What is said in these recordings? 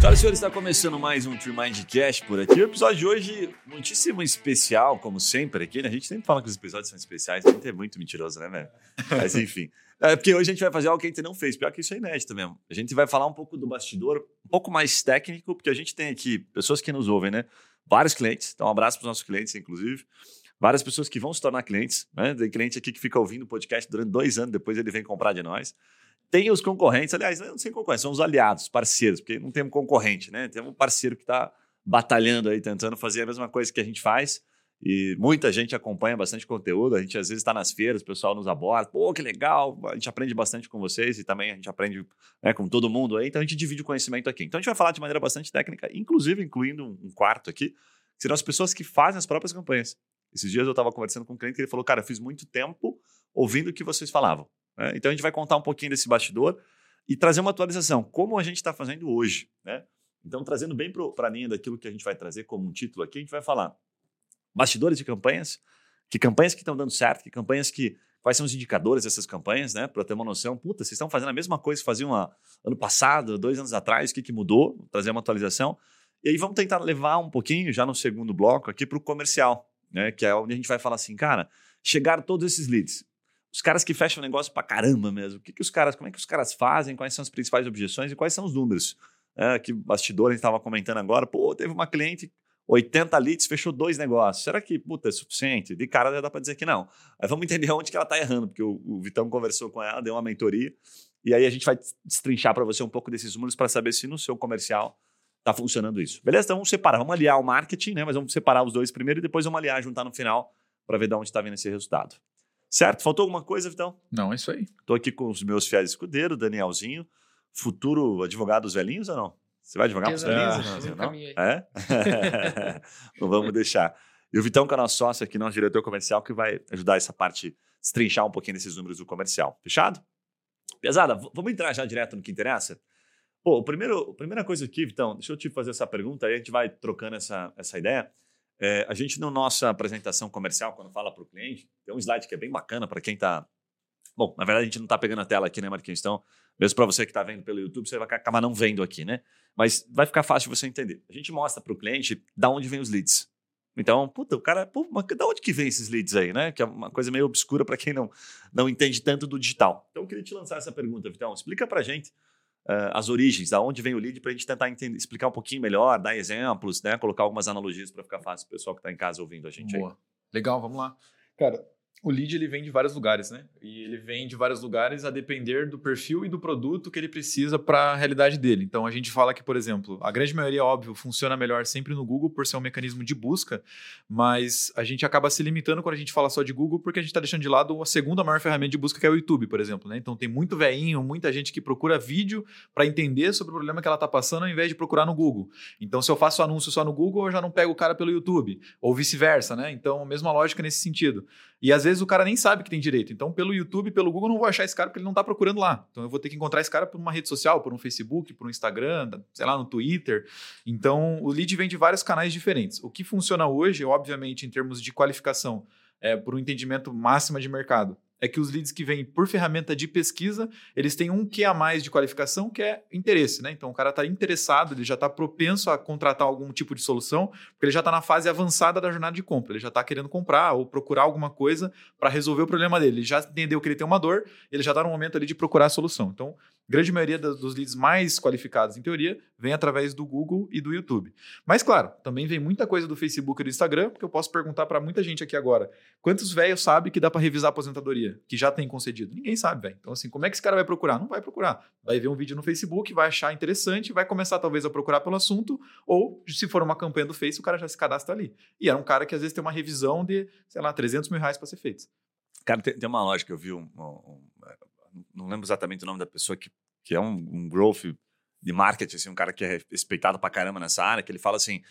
Senhoras senhores, está começando mais um Tree Mind Cash por aqui. O episódio de hoje, muitíssimo especial, como sempre aqui, né? A gente sempre fala que os episódios são especiais, a gente é muito mentiroso, né, velho? Mas enfim. É porque hoje a gente vai fazer algo que a gente não fez. Pior que isso é inédito mesmo. A gente vai falar um pouco do bastidor, um pouco mais técnico, porque a gente tem aqui pessoas que nos ouvem, né? Vários clientes. Então, um abraço para os nossos clientes, inclusive. Várias pessoas que vão se tornar clientes, né? Tem cliente aqui que fica ouvindo o podcast durante dois anos, depois ele vem comprar de nós. Tem os concorrentes, aliás, não sei concorrentes, são os aliados, parceiros, porque não temos concorrente, né? Tem um parceiro que está batalhando aí, tentando fazer a mesma coisa que a gente faz. E muita gente acompanha bastante conteúdo. A gente às vezes está nas feiras, o pessoal nos aborda. Pô, que legal! A gente aprende bastante com vocês e também a gente aprende né, com todo mundo aí. Então a gente divide o conhecimento aqui. Então a gente vai falar de maneira bastante técnica, inclusive incluindo um quarto aqui, que serão as pessoas que fazem as próprias campanhas. Esses dias eu estava conversando com um cliente que ele falou: Cara, eu fiz muito tempo ouvindo o que vocês falavam. Né? Então a gente vai contar um pouquinho desse bastidor e trazer uma atualização, como a gente está fazendo hoje. Né? Então, trazendo bem para a linha daquilo que a gente vai trazer como um título aqui, a gente vai falar bastidores de campanhas, que campanhas que estão dando certo, que campanhas que. Quais são os indicadores dessas campanhas, né? Para ter uma noção. Puta, vocês estão fazendo a mesma coisa que faziam ano passado, dois anos atrás, o que, que mudou? Trazer uma atualização. E aí vamos tentar levar um pouquinho, já no segundo bloco, aqui para o comercial, né? Que é onde a gente vai falar assim, cara, chegaram todos esses leads os caras que fecham negócio pra caramba mesmo. O que, que os caras, como é que os caras fazem? Quais são as principais objeções e quais são os números? É, que bastidor a gente estava comentando agora. Pô, teve uma cliente, 80 leads, fechou dois negócios. Será que, puta, é suficiente? De cara já dá para dizer que não. Aí vamos entender onde que ela está errando, porque o, o, Vitão conversou com ela, deu uma mentoria. E aí a gente vai destrinchar para você um pouco desses números para saber se no seu comercial está funcionando isso. Beleza? Então vamos separar, vamos aliar o marketing, né? Mas vamos separar os dois primeiro e depois vamos aliar, juntar no final para ver de onde está vindo esse resultado. Certo? Faltou alguma coisa, Vitão? Não, é isso aí. Estou aqui com os meus fiéis escudeiros, Danielzinho, futuro advogado dos velhinhos ou não? Você vai advogar para os velhinhos? não, não? É? não vamos deixar. E o Vitão, que é nosso sócio aqui, nosso diretor comercial, que vai ajudar essa parte, destrinchar um pouquinho desses números do comercial. Fechado? Pesada, vamos entrar já direto no que interessa? Pô, o primeiro, a primeira coisa aqui, Vitão, deixa eu te fazer essa pergunta, aí a gente vai trocando essa, essa ideia. É, a gente, na nossa apresentação comercial, quando fala para o cliente, tem um slide que é bem bacana para quem está. Bom, na verdade, a gente não está pegando a tela aqui, né, Marquinhos? Então, mesmo para você que está vendo pelo YouTube, você vai acabar não vendo aqui, né? Mas vai ficar fácil você entender. A gente mostra para o cliente da onde vem os leads. Então, puta, o cara, pô, mas da onde que vem esses leads aí, né? Que é uma coisa meio obscura para quem não, não entende tanto do digital. Então, eu queria te lançar essa pergunta, Vitão. Explica para gente uh, as origens, da onde vem o lead, para a gente tentar entender, explicar um pouquinho melhor, dar exemplos, né? Colocar algumas analogias para ficar fácil para o pessoal que está em casa ouvindo a gente Boa. aí. Legal, vamos lá. Cara, o lead ele vem de vários lugares, né? E ele vem de vários lugares a depender do perfil e do produto que ele precisa para a realidade dele. Então a gente fala que, por exemplo, a grande maioria, óbvio, funciona melhor sempre no Google por ser um mecanismo de busca, mas a gente acaba se limitando quando a gente fala só de Google porque a gente está deixando de lado a segunda maior ferramenta de busca que é o YouTube, por exemplo. Né? Então tem muito veinho, muita gente que procura vídeo para entender sobre o problema que ela está passando ao invés de procurar no Google. Então se eu faço anúncio só no Google, eu já não pego o cara pelo YouTube, ou vice-versa, né? Então mesma lógica nesse sentido. E às vezes o cara nem sabe que tem direito. Então, pelo YouTube, pelo Google, não vou achar esse cara porque ele não está procurando lá. Então, eu vou ter que encontrar esse cara por uma rede social, por um Facebook, por um Instagram, sei lá, no Twitter. Então, o lead vem de vários canais diferentes. O que funciona hoje, obviamente, em termos de qualificação, é por um entendimento máximo de mercado é que os leads que vêm por ferramenta de pesquisa, eles têm um que a mais de qualificação, que é interesse, né? Então o cara está interessado, ele já está propenso a contratar algum tipo de solução, porque ele já está na fase avançada da jornada de compra, ele já está querendo comprar ou procurar alguma coisa para resolver o problema dele. Ele já entendeu que ele tem uma dor, ele já está no momento ali de procurar a solução. Então, grande maioria dos leads mais qualificados, em teoria, vem através do Google e do YouTube. Mas, claro, também vem muita coisa do Facebook e do Instagram, porque eu posso perguntar para muita gente aqui agora: quantos velhos sabem que dá para revisar a aposentadoria, que já tem concedido? Ninguém sabe, velho. Então, assim, como é que esse cara vai procurar? Não vai procurar. Vai ver um vídeo no Facebook, vai achar interessante, vai começar talvez a procurar pelo assunto, ou se for uma campanha do Face, o cara já se cadastra ali. E era um cara que às vezes tem uma revisão de, sei lá, 300 mil reais para ser feito. Cara, tem, tem, uma lógica, eu vi um, um, um não lembro exatamente o nome da pessoa que que é um, um growth de marketing, assim, um cara que é respeitado pra caramba nessa área, que ele fala assim,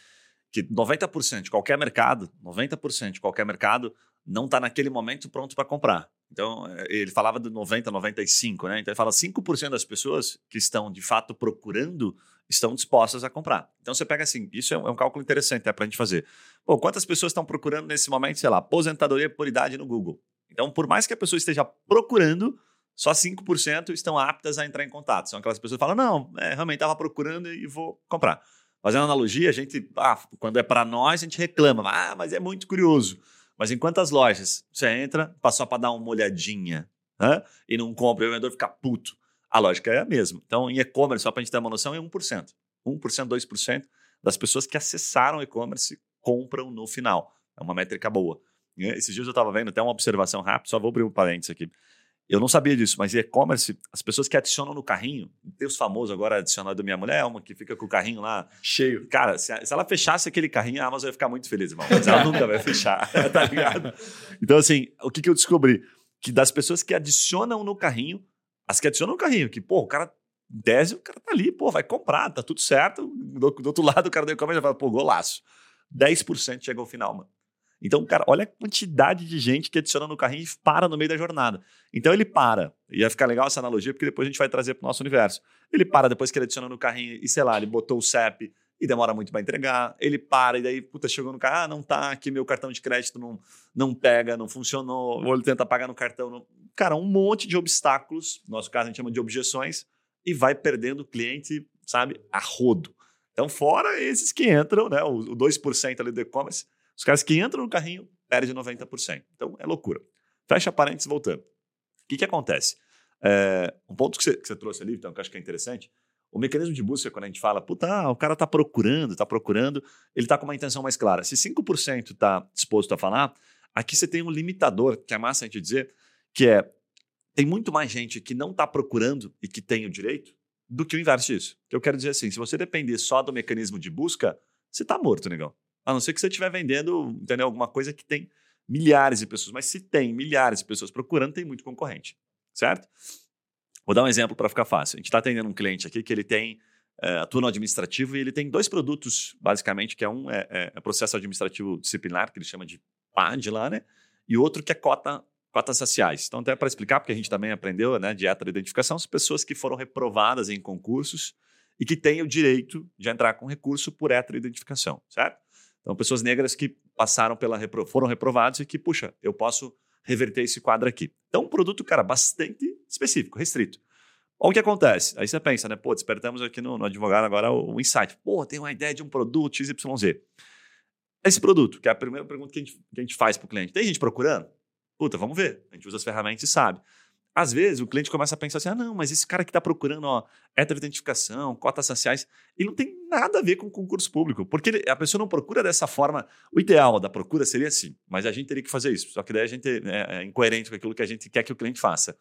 que 90% de qualquer mercado, 90% de qualquer mercado não está naquele momento pronto para comprar. Então, ele falava de 90, 95, né? Então, ele fala 5% das pessoas que estão, de fato, procurando estão dispostas a comprar. Então, você pega assim, isso é um, é um cálculo interessante né, para a gente fazer. Pô, quantas pessoas estão procurando nesse momento, sei lá, aposentadoria por idade no Google? Então, por mais que a pessoa esteja procurando, só 5% estão aptas a entrar em contato. São aquelas pessoas que falam: não, é, realmente estava procurando e vou comprar. Fazendo analogia, a gente, ah, quando é para nós, a gente reclama, ah, mas é muito curioso. Mas em quantas lojas você entra, passou para dar uma olhadinha né, e não compra, e o vendedor fica puto? A lógica é a mesma. Então, em e-commerce, só para a gente ter uma noção, é 1%. 1%, 2% das pessoas que acessaram e-commerce compram no final. É uma métrica boa. Esses dias eu estava vendo até uma observação rápida, só vou abrir um parênteses aqui. Eu não sabia disso, mas e-commerce, as pessoas que adicionam no carrinho, tem os famosos agora adicionado da minha mulher, uma que fica com o carrinho lá cheio. Cara, se, se ela fechasse aquele carrinho, a Amazon ia ficar muito feliz, irmão. Mas ela nunca vai fechar, tá ligado? Então, assim, o que, que eu descobri? Que das pessoas que adicionam no carrinho, as que adicionam no carrinho, que, pô, o cara desce, o cara tá ali, pô, vai comprar, tá tudo certo. Do, do outro lado, o cara do e-commerce já fala, pô, golaço. 10% chega ao final, mano. Então, cara, olha a quantidade de gente que adiciona no carrinho e para no meio da jornada. Então ele para. Ia ficar legal essa analogia, porque depois a gente vai trazer para o nosso universo. Ele para depois que ele adiciona no carrinho e, sei lá, ele botou o CEP e demora muito para entregar. Ele para e daí, puta, chegou no carro, ah, não tá aqui, meu cartão de crédito não, não pega, não funcionou, ou ele tenta pagar no cartão. Não... Cara, um monte de obstáculos, no nosso caso a gente chama de objeções, e vai perdendo o cliente, sabe, a rodo. Então, fora esses que entram, né, o 2% ali do e-commerce, os caras que entram no carrinho perdem 90%. Então, é loucura. Fecha parênteses voltando. O que, que acontece? É, um ponto que você, trouxe ali, então, que eu acho que é interessante, o mecanismo de busca, quando a gente fala, puta, ah, o cara está procurando, está procurando, ele está com uma intenção mais clara. Se 5% está disposto a falar, aqui você tem um limitador, que é massa a gente dizer, que é, tem muito mais gente que não está procurando e que tem o direito do que o inverso disso. Eu quero dizer assim, se você depender só do mecanismo de busca, você está morto, negão. A não ser que você estiver vendendo, entendeu? Alguma coisa que tem milhares de pessoas. Mas se tem milhares de pessoas procurando, tem muito concorrente, certo? Vou dar um exemplo para ficar fácil. A gente está atendendo um cliente aqui que ele tem é, atua no administrativo e ele tem dois produtos, basicamente, que é um é, é, é processo administrativo disciplinar, que ele chama de PAD lá, né? E outro que é cota, cotas sociais. Então, até para explicar, porque a gente também aprendeu, né, de heteroidentificação, são pessoas que foram reprovadas em concursos e que têm o direito de entrar com recurso por heteroidentificação, certo? Então, pessoas negras que passaram pela repro foram reprovados e que, puxa, eu posso reverter esse quadro aqui. Então, um produto, cara, bastante específico, restrito. Olha o que acontece. Aí você pensa, né? Pô, despertamos aqui no, no advogado agora o, o, insight. Pô, tem uma ideia de um produto XYZ. Esse produto, que é a primeira pergunta que a gente, que a gente faz para o cliente. Tem gente procurando? Puta, vamos ver. A gente usa as ferramentas e sabe. Às vezes o cliente começa a pensar assim: ah, não, mas esse cara que está procurando ó, heteroidentificação, cotas sociais, ele não tem nada a ver com concurso público, porque ele, a pessoa não procura dessa forma. O ideal da procura seria assim, mas a gente teria que fazer isso. Só que daí a gente é, é incoerente com aquilo que a gente quer que o cliente faça.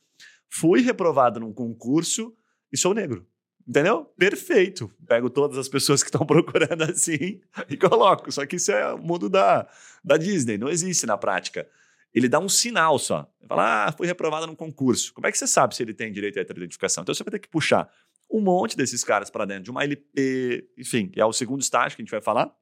Fui reprovado num concurso e sou negro. Entendeu? Perfeito. Pego todas as pessoas que estão procurando assim e coloco. Só que isso é o mundo da, da Disney, não existe na prática ele dá um sinal só. Fala, ah, fui reprovado num concurso. Como é que você sabe se ele tem direito à identificação? Então você vai ter que puxar um monte desses caras para dentro de uma LP, enfim, que é o segundo estágio que a gente vai falar,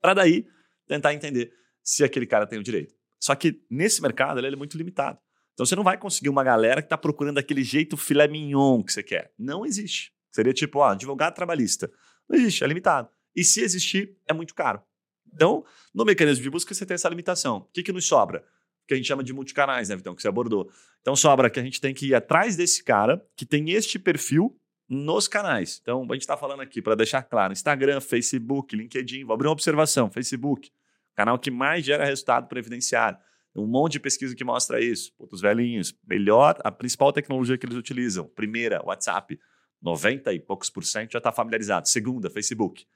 para daí tentar entender se aquele cara tem o direito. Só que nesse mercado ele é muito limitado. Então você não vai conseguir uma galera que está procurando aquele jeito filé mignon que você quer. Não existe. Seria tipo, ó, advogado trabalhista. Não existe, é limitado. E se existir, é muito caro. Então, no mecanismo de busca, você tem essa limitação. O que, que nos sobra? Que a gente chama de multicanais, né, Vitão, que você abordou. Então sobra que a gente tem que ir atrás desse cara que tem este perfil nos canais. Então, a gente está falando aqui, para deixar claro, Instagram, Facebook, LinkedIn, vou abrir uma observação, Facebook, canal que mais gera resultado previdenciário. Um monte de pesquisa que mostra isso. Os velhinhos, melhor, a principal tecnologia que eles utilizam. Primeira, WhatsApp, 90 e poucos por cento já está familiarizado. Segunda, Facebook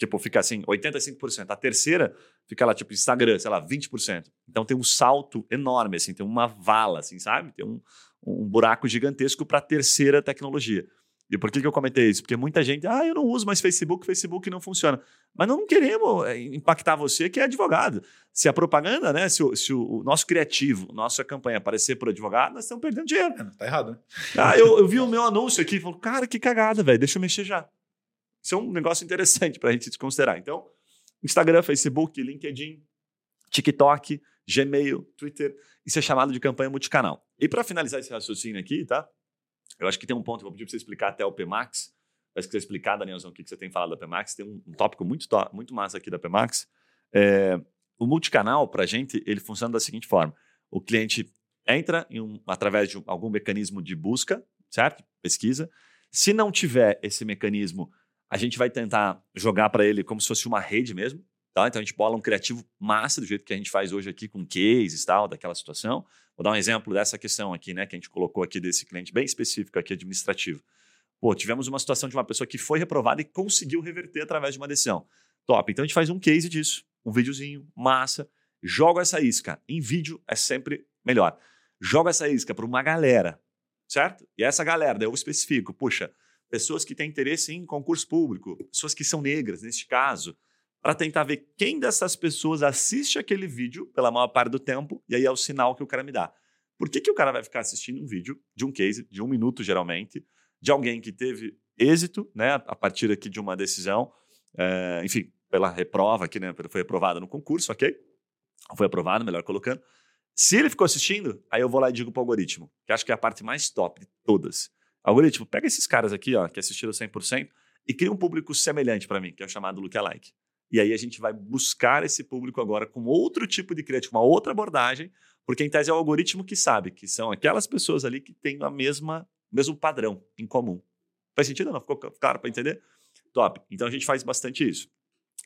tipo, fica assim, 85%. A terceira fica lá, tipo, Instagram, sei lá, 20%. Então tem um salto enorme, assim, tem uma vala, assim, sabe? Tem um, um buraco gigantesco para a terceira tecnologia. E por que, que eu comentei isso? Porque muita gente, ah, eu não uso mais Facebook, Facebook não funciona. Mas não queremos eh, impactar você que é advogado. Se a propaganda, né, se o, se o nosso criativo, nossa campanha aparecer por advogado, nós estamos perdendo dinheiro. É, tá errado, né? Ah, eu, eu vi o meu anúncio aqui e falei, cara, que cagada, velho, deixa eu mexer já. Isso é um negócio interessante para a gente considerar. Então, Instagram, Facebook, LinkedIn, TikTok, Gmail, Twitter, isso é chamado de campanha multicanal. E para finalizar esse raciocínio aqui, tá? Eu acho que tem um ponto que vou pedir para você explicar até o PMAX. Vai você explicar, Danielzão, o que você tem falado da PMAX. Tem um, um tópico muito, muito massa aqui da PMAX. É, o multicanal, para a gente, ele funciona da seguinte forma. O cliente entra um, através de algum mecanismo de busca, certo? Pesquisa. Se não tiver esse mecanismo, a gente vai tentar jogar para ele como se fosse uma rede mesmo. Tá? Então a gente bola um criativo massa do jeito que a gente faz hoje aqui com cases tal, daquela situação. Vou dar um exemplo dessa questão aqui, né, que a gente colocou aqui desse cliente bem específico aqui administrativo. Pô, tivemos uma situação de uma pessoa que foi reprovada e conseguiu reverter através de uma decisão. Top. Então a gente faz um case disso, um videozinho, massa, joga essa isca. Em vídeo é sempre melhor. Joga essa isca para uma galera, certo? E essa galera, daí eu especifico, puxa, pessoas que têm interesse em concurso público, pessoas que são negras, neste caso, para tentar ver quem dessas pessoas assiste aquele vídeo pela maior parte do tempo, e aí é o sinal que o cara me dá. Por que, que o cara vai ficar assistindo um vídeo de um case, de um minuto geralmente, de alguém que teve êxito, né, a partir aqui de uma decisão, é, enfim, pela reprova aqui, né, foi aprovada no concurso, ok? Foi aprovado, melhor colocando. Se ele ficou assistindo, aí eu vou lá e digo para o algoritmo, que acho que é a parte mais top de todas. Algoritmo, pega esses caras aqui, ó, que assistiram 100% e cria um público semelhante para mim, que é o chamado lookalike. E aí a gente vai buscar esse público agora com outro tipo de criativo, uma outra abordagem, porque em tese é o algoritmo que sabe que são aquelas pessoas ali que têm a mesma mesmo padrão em comum. Faz sentido? Não ficou claro para entender? Top. Então a gente faz bastante isso.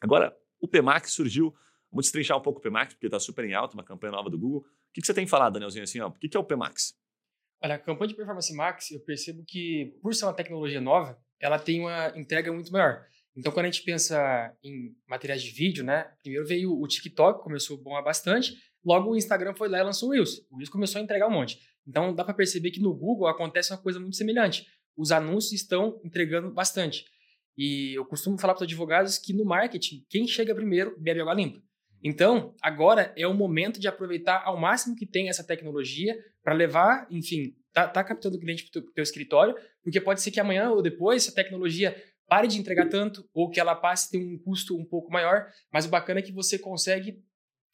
Agora, o PMAX surgiu. Vamos destrinchar um pouco o PMAX, porque está super em alta, uma campanha nova do Google. O que, que você tem falado, Danielzinho, assim, ó? O que, que é o PMAX? Olha, a campanha de Performance Max, eu percebo que, por ser uma tecnologia nova, ela tem uma entrega muito maior. Então, quando a gente pensa em materiais de vídeo, né? Primeiro veio o TikTok, começou a bombar bastante. Logo, o Instagram foi lá e lançou o Reels. O Reels começou a entregar um monte. Então, dá para perceber que no Google acontece uma coisa muito semelhante. Os anúncios estão entregando bastante. E eu costumo falar para os advogados que no marketing, quem chega primeiro bebe água limpa. Então, agora é o momento de aproveitar ao máximo que tem essa tecnologia para levar, enfim, tá, tá captando cliente para o teu escritório, porque pode ser que amanhã ou depois essa tecnologia pare de entregar tanto ou que ela passe a ter um custo um pouco maior, mas o bacana é que você consegue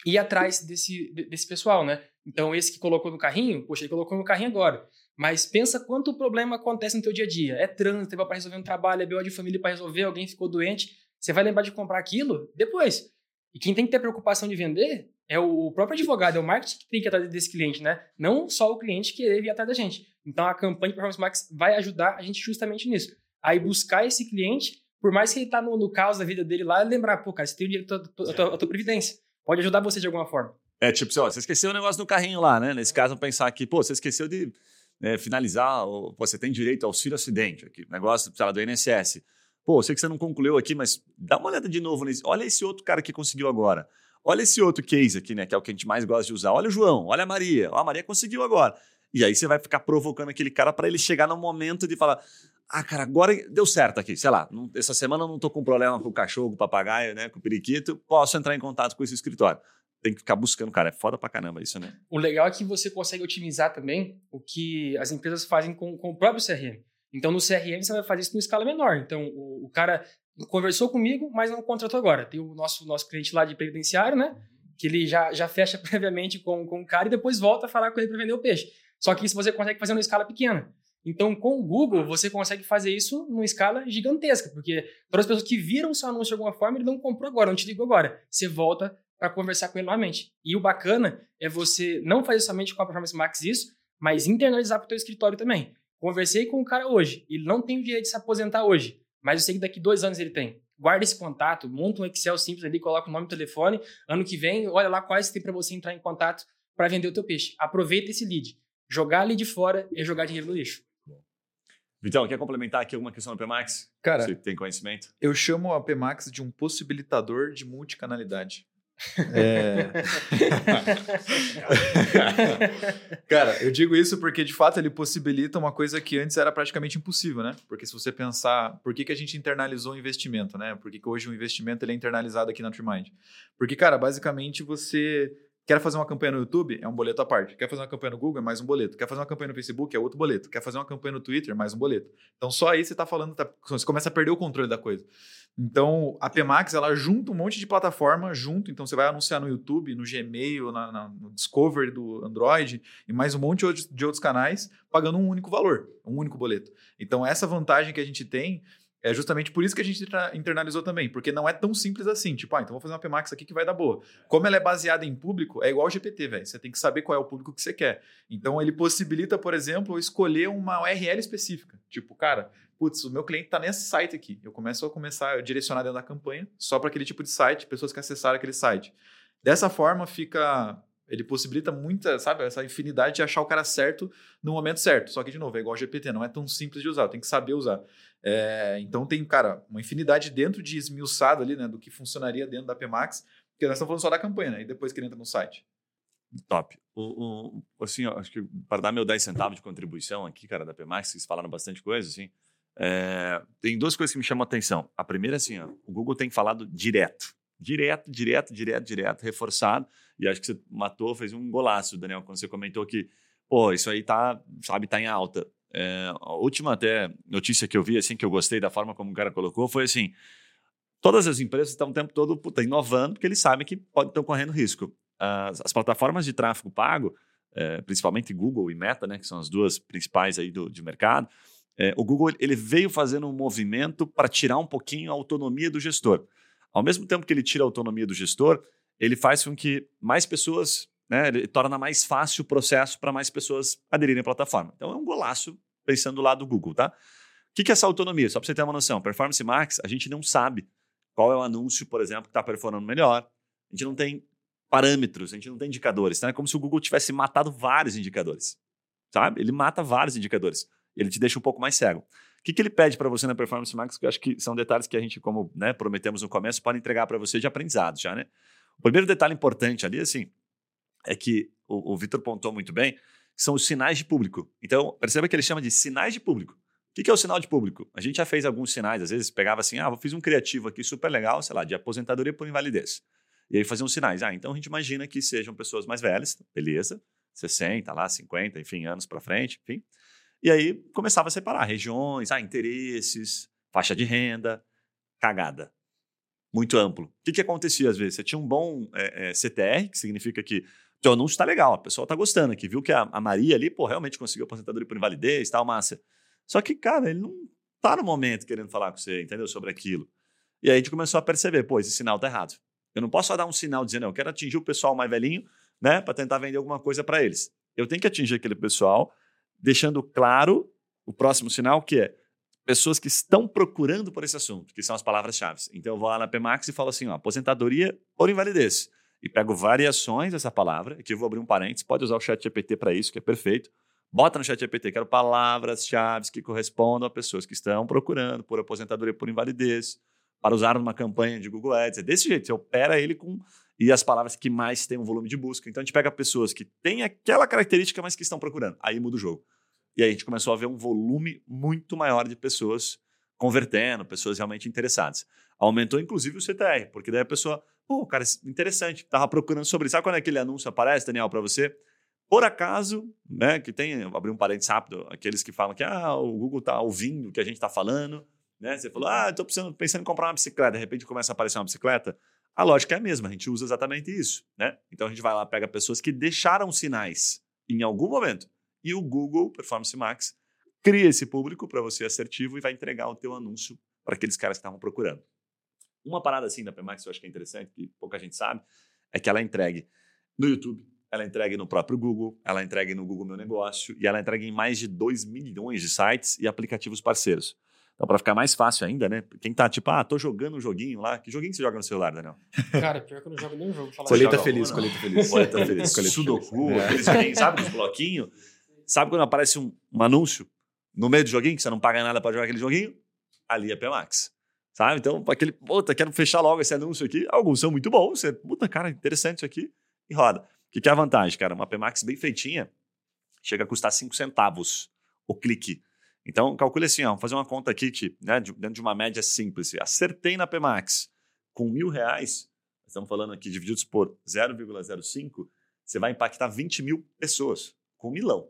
ir atrás desse, desse pessoal, né? Então, esse que colocou no carrinho, poxa, ele colocou no carrinho agora. Mas pensa quanto problema acontece no teu dia a dia. É trânsito, para resolver um trabalho, é BO de família para resolver, alguém ficou doente. Você vai lembrar de comprar aquilo depois. E quem tem que ter preocupação de vender é o próprio advogado, é o marketing que tem que ir atrás desse cliente, né? Não só o cliente querer vir atrás da gente. Então, a campanha de Performance Max vai ajudar a gente justamente nisso aí buscar esse cliente, por mais que ele tá no, no caos da vida dele lá, lembrar, pô, cara, você tem o dinheiro da tua, previdência. Pode ajudar você de alguma forma. É, tipo, ó, você esqueceu o negócio do carrinho lá, né? Nesse caso, pensar aqui, pô, você esqueceu de né, finalizar, ou, pô, você tem direito ao auxílio acidente, aqui, negócio sei lá, do INSS. Pô, sei que você não concluiu aqui, mas dá uma olhada de novo nesse. Olha esse outro cara que conseguiu agora. Olha esse outro case aqui, né? Que é o que a gente mais gosta de usar. Olha o João, olha a Maria. Ó, a Maria conseguiu agora. E aí você vai ficar provocando aquele cara para ele chegar no momento de falar: ah, cara, agora deu certo aqui, sei lá, não, essa semana eu não tô com problema com o cachorro, com o papagaio, né, com o periquito, posso entrar em contato com esse escritório. Tem que ficar buscando, cara, é foda pra caramba isso, né? O legal é que você consegue otimizar também o que as empresas fazem com, com o próprio CRM. Então, no CRM, você vai fazer isso em escala menor. Então, o, o cara conversou comigo, mas não contratou agora. Tem o nosso, nosso cliente lá de previdenciário, né? Que ele já, já fecha previamente com, com o cara e depois volta a falar com ele para vender o peixe. Só que isso você consegue fazer numa escala pequena. Então, com o Google, você consegue fazer isso numa escala gigantesca, porque todas as pessoas que viram seu anúncio de alguma forma, ele não comprou agora, não te ligou agora. Você volta para conversar com ele novamente. E o bacana é você não fazer somente com a Performance Max isso, mas internalizar para o teu escritório também. Conversei com o cara hoje, ele não tem o direito de se aposentar hoje, mas eu sei que daqui dois anos ele tem. Guarda esse contato, monta um Excel simples ali, coloca o nome e o telefone. Ano que vem, olha lá quais tem para você entrar em contato para vender o teu peixe. Aproveita esse lead. Jogar ali de fora é jogar dinheiro no lixo. Vitão, quer complementar aqui alguma questão do PMAX? Cara, Você tem conhecimento? Eu chamo a PMAX de um possibilitador de multicanalidade. É... Cara, eu digo isso porque de fato ele possibilita uma coisa que antes era praticamente impossível, né? Porque se você pensar, por que, que a gente internalizou o investimento, né? Por que, que hoje o investimento ele é internalizado aqui na Trimind? Porque, cara, basicamente você Quer fazer uma campanha no YouTube? É um boleto à parte. Quer fazer uma campanha no Google? É mais um boleto. Quer fazer uma campanha no Facebook? É outro boleto. Quer fazer uma campanha no Twitter? Mais um boleto. Então, só aí você está falando, tá, você começa a perder o controle da coisa. Então, a PMax, ela junta um monte de plataforma junto. Então, você vai anunciar no YouTube, no Gmail, na, na, no Discovery do Android e mais um monte de outros canais, pagando um único valor, um único boleto. Então, essa vantagem que a gente tem É justamente por isso que a gente internalizou também, porque não é tão simples assim. Tipo, ah, então vou fazer uma PMAX aqui que vai dar boa. Como ela é baseada em público, é igual ao GPT, velho. Você tem que saber qual é o público que você quer. Então ele possibilita, por exemplo, escolher uma URL específica. Tipo, cara, putz, o meu cliente está nesse site aqui. Eu começo a começar a direcionar dentro da campanha só para aquele tipo de site, pessoas que acessaram aquele site. Dessa forma, fica ele possibilita muita, sabe, essa infinidade de achar o cara certo no momento certo. Só que, de novo, é igual ao GPT, não é tão simples de usar, tem que saber usar. É, então tem, cara, uma infinidade dentro de esmiuçado ali, né, do que funcionaria dentro da PMax, porque nós estamos falando só da campanha, né, e depois que ele entra no site. Top. O, o, assim, acho que para dar meu 10 centavos de contribuição aqui, cara, da PMax, vocês falaram bastante coisa, assim, é, tem duas coisas que me chamam a atenção. A primeira, assim, ó, o Google tem falado direto, direto, direto, direto, direto, reforçado, e acho que você matou, fez um golaço, Daniel, quando você comentou que, pô, isso aí tá, sabe, tá em alta. É, a última até notícia que eu vi, assim, que eu gostei da forma como o cara colocou, foi assim: todas as empresas estão o tempo todo puta, inovando, porque eles sabem que estão correndo risco. As, as, plataformas de tráfego pago, é, principalmente Google e Meta, né, que são as duas principais aí do, de mercado, é, o Google ele veio fazendo um movimento para tirar um pouquinho a autonomia do gestor. Ao mesmo tempo que ele tira a autonomia do gestor, ele faz com que mais pessoas né? Ele torna mais fácil o processo para mais pessoas aderirem à plataforma. Então é um golaço pensando do lado do Google, tá? O que, que é essa autonomia? Só para você ter uma noção, Performance Max, a gente não sabe qual é o anúncio, por exemplo, que está performando melhor. A gente não tem parâmetros, a gente não tem indicadores. Então é como se o Google tivesse matado vários indicadores, sabe? Ele mata vários indicadores. Ele te deixa um pouco mais cego. O que, que ele pede para você na Performance Max? Que eu acho que são detalhes que a gente, como né, prometemos no começo, pode entregar para você de aprendizado já, né? O primeiro detalhe importante ali, assim, é que o, o Vitor pontuou muito bem, são os sinais de público. Então, perceba que ele chama de sinais de público. O que, que é o sinal de público? A gente já fez alguns sinais, às vezes pegava assim, ah, eu fiz um criativo aqui super legal, sei lá, de aposentadoria por invalidez. E aí fazia uns sinais. Ah, então a gente imagina que sejam pessoas mais velhas, beleza, 60, lá, 50, enfim, anos para frente, enfim. E aí começava a separar regiões, ah, interesses, faixa de renda, cagada muito amplo. O que, que acontecia às vezes? Você tinha um bom é, é, CTR, que significa que teu anúncio está legal, a pessoa está gostando aqui, viu que a, a, Maria ali, pô, realmente conseguiu aposentadoria por invalidez tal, massa. Só que, cara, ele não tá no momento querendo falar com você, entendeu? Sobre aquilo. E aí a gente começou a perceber, pô, esse sinal tá errado. Eu não posso só dar um sinal dizendo, eu quero atingir o pessoal mais velhinho, né, para tentar vender alguma coisa para eles. Eu tenho que atingir aquele pessoal, deixando claro o próximo sinal, que é pessoas que estão procurando por esse assunto, que são as palavras-chave. Então eu vou lá na PMAX e falo assim, ó, aposentadoria por invalidez. E pego variações dessa palavra, aqui eu vou abrir um parênteses, pode usar o chat GPT para isso, que é perfeito. Bota no chat GPT, quero palavras-chave que correspondam a pessoas que estão procurando por aposentadoria por invalidez, para usar numa campanha de Google Ads. É desse jeito, você opera ele com e as palavras que mais têm um volume de busca. Então a gente pega pessoas que têm aquela característica, mas que estão procurando. Aí muda o jogo. E aí a gente começou a ver um volume muito maior de pessoas convertendo, pessoas realmente interessadas. Aumentou inclusive o CTR, porque daí a pessoa, pô, cara, interessante, estava procurando sobre isso. Sabe quando aquele anúncio aparece, Daniel, para você? Por acaso, né, que tem, abrir um parênteses rápido, aqueles que falam que ah, o Google está ouvindo o que a gente está falando, né? Você falou, ah, estou pensando em comprar uma bicicleta, de repente começa a aparecer uma bicicleta. A lógica é a mesma, a gente usa exatamente isso, né? Então a gente vai lá, pega pessoas que deixaram sinais em algum momento e o Google Performance Max cria esse público para você assertivo e vai entregar o teu anúncio para aqueles caras que estavam procurando. Uma parada assim da Permax eu acho que é interessante, que pouca gente sabe, é que ela é entregue no YouTube, ela é entregue no próprio Google, ela é entregue no Google Meu Negócio e ela entregue em mais de 2 milhões de sites e aplicativos parceiros. Então, para ficar mais fácil ainda, né? Quem tá tipo, ah, tô jogando um joguinho lá. Que joguinho você joga no celular, Daniel? Cara, pior que eu não jogo nenhum jogo. Colheita feliz, colheita feliz. Colheita feliz. Sudoku, é. aqueles joguinhos, sabe? Os bloquinhos. Sabe quando aparece um, um, anúncio no meio do joguinho, que você não paga nada para jogar aquele joguinho? Ali é PMax. Sabe? Então, aquele, puta, quero fechar logo esse anúncio aqui. Alguns são muito bons. Você, puta, cara, interessante isso aqui. E roda. O que, que é a vantagem, cara? Uma PMax bem feitinha chega a custar 5 centavos o clique. Então, calcule assim, ó, fazer uma conta aqui que, né, dentro de uma média simples, acertei na PMAX com mil reais, estamos falando aqui divididos por 0,05, você vai impactar 20 mil pessoas com milão.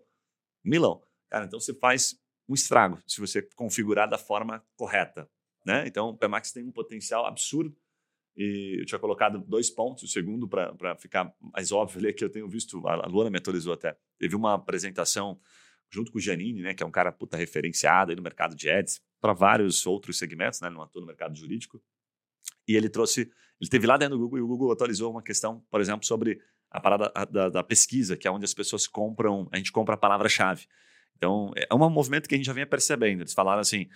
Milão. Cara, então você faz um estrago se você configurar da forma correta. Né? Então, o PMAX tem um potencial absurdo. E eu tinha colocado dois pontos, o segundo, para ficar mais óbvio ali, que eu tenho visto, a Luana me atualizou até. Teve uma apresentação junto com o Janine, né, que é um cara puta referenciado no mercado de ads, para vários outros segmentos, né? Não atua no mercado jurídico. E ele trouxe, ele teve lá dentro do Google e o Google atualizou uma questão, por exemplo, sobre a parada da, da pesquisa, que é onde as pessoas compram, a gente compra a palavra-chave. Então, é um movimento que a gente já vinha percebendo. Eles falaram assim: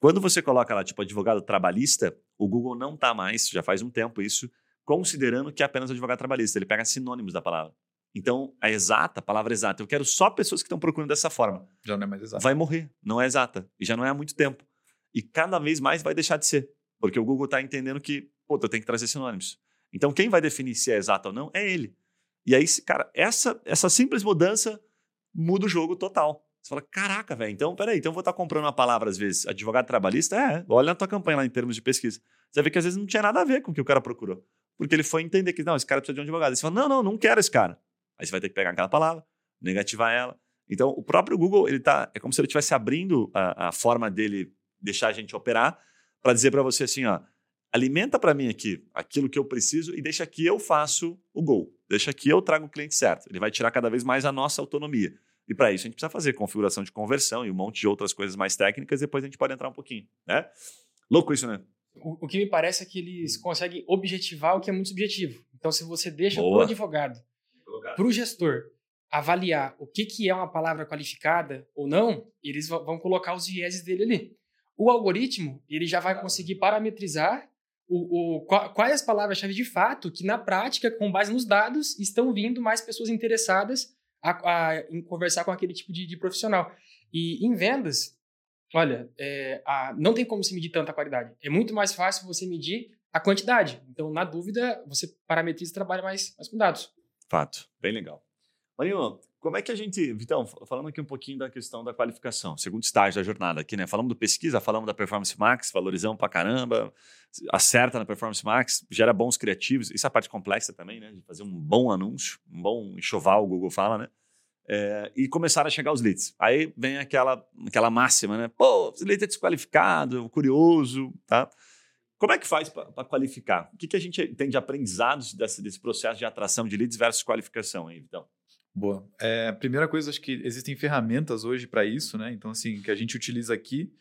quando você coloca lá, tipo, advogado trabalhista, o Google não está mais, já faz um tempo isso, considerando que é apenas advogado trabalhista. Ele pega sinônimos da palavra. Então, a exata, a palavra exata, eu quero só pessoas que estão procurando dessa forma. Já não é mais exata. Vai morrer, não é exata. E já não é há muito tempo. E cada vez mais vai deixar de ser. Porque o Google está entendendo que, pô, eu tenho que trazer sinônimos. Então, quem vai definir se é exato ou não é ele. E aí, cara, essa, essa simples mudança muda o jogo total. Você fala, caraca, velho, então, peraí, então eu vou estar comprando uma palavra, às vezes, advogado trabalhista? É, olha na tua campanha lá em termos de pesquisa. Você vê que às vezes não tinha nada a ver com o que o cara procurou. Porque ele foi entender que, não, esse cara precisa de um advogado. Aí você fala, não, não, não quero esse cara. Aí você vai ter que pegar aquela palavra, negativar ela. Então, o próprio Google, ele tá, é como se ele estivesse abrindo a, a forma dele deixar a gente operar para dizer para você assim, ó, alimenta para mim aqui aquilo que eu preciso e deixa que eu faço o gol. Deixa que eu trago o cliente certo. Ele vai tirar cada vez mais a nossa autonomia. E para isso a gente precisa fazer configuração de conversão e um monte de outras coisas mais técnicas. Depois a gente pode entrar um pouquinho, né? Louco isso, né? O, o que me parece é que eles conseguem objetivar o que é muito subjetivo. Então, se você deixa para o advogado, para o gestor, avaliar o que, que é uma palavra qualificada ou não, eles vão colocar os vieses dele ali. O algoritmo, ele já vai conseguir parametrizar o, o, quais as palavras-chave de fato que, na prática, com base nos dados, estão vindo mais pessoas interessadas a, a, em conversar com aquele tipo de, de profissional. E em vendas, olha, é, a, não tem como se medir tanta qualidade. É muito mais fácil você medir a quantidade. Então, na dúvida, você parametriza e trabalha mais, mais com dados. Fato. Bem legal. Marinho, como é que a gente. Vitão, falando aqui um pouquinho da questão da qualificação, segundo estágio da jornada aqui, né? Falamos do pesquisa, falamos da Performance Max, valorizamos pra caramba, acerta na Performance Max, gera bons criativos. Isso é a parte complexa também, né? De fazer um bom anúncio, um bom enxoval, o Google fala, né? É, e começaram a chegar os leads. Aí vem aquela, aquela máxima, né? Pô, esse lead é desqualificado, curioso, tá? Como é que faz para qualificar? O que, que a gente tem de aprendizados desse, desse processo de atração de leads versus qualificação aí, Vitão? Boa. É, primeira coisa, acho que existem ferramentas hoje para isso, né? Então, assim, que a gente utiliza aqui,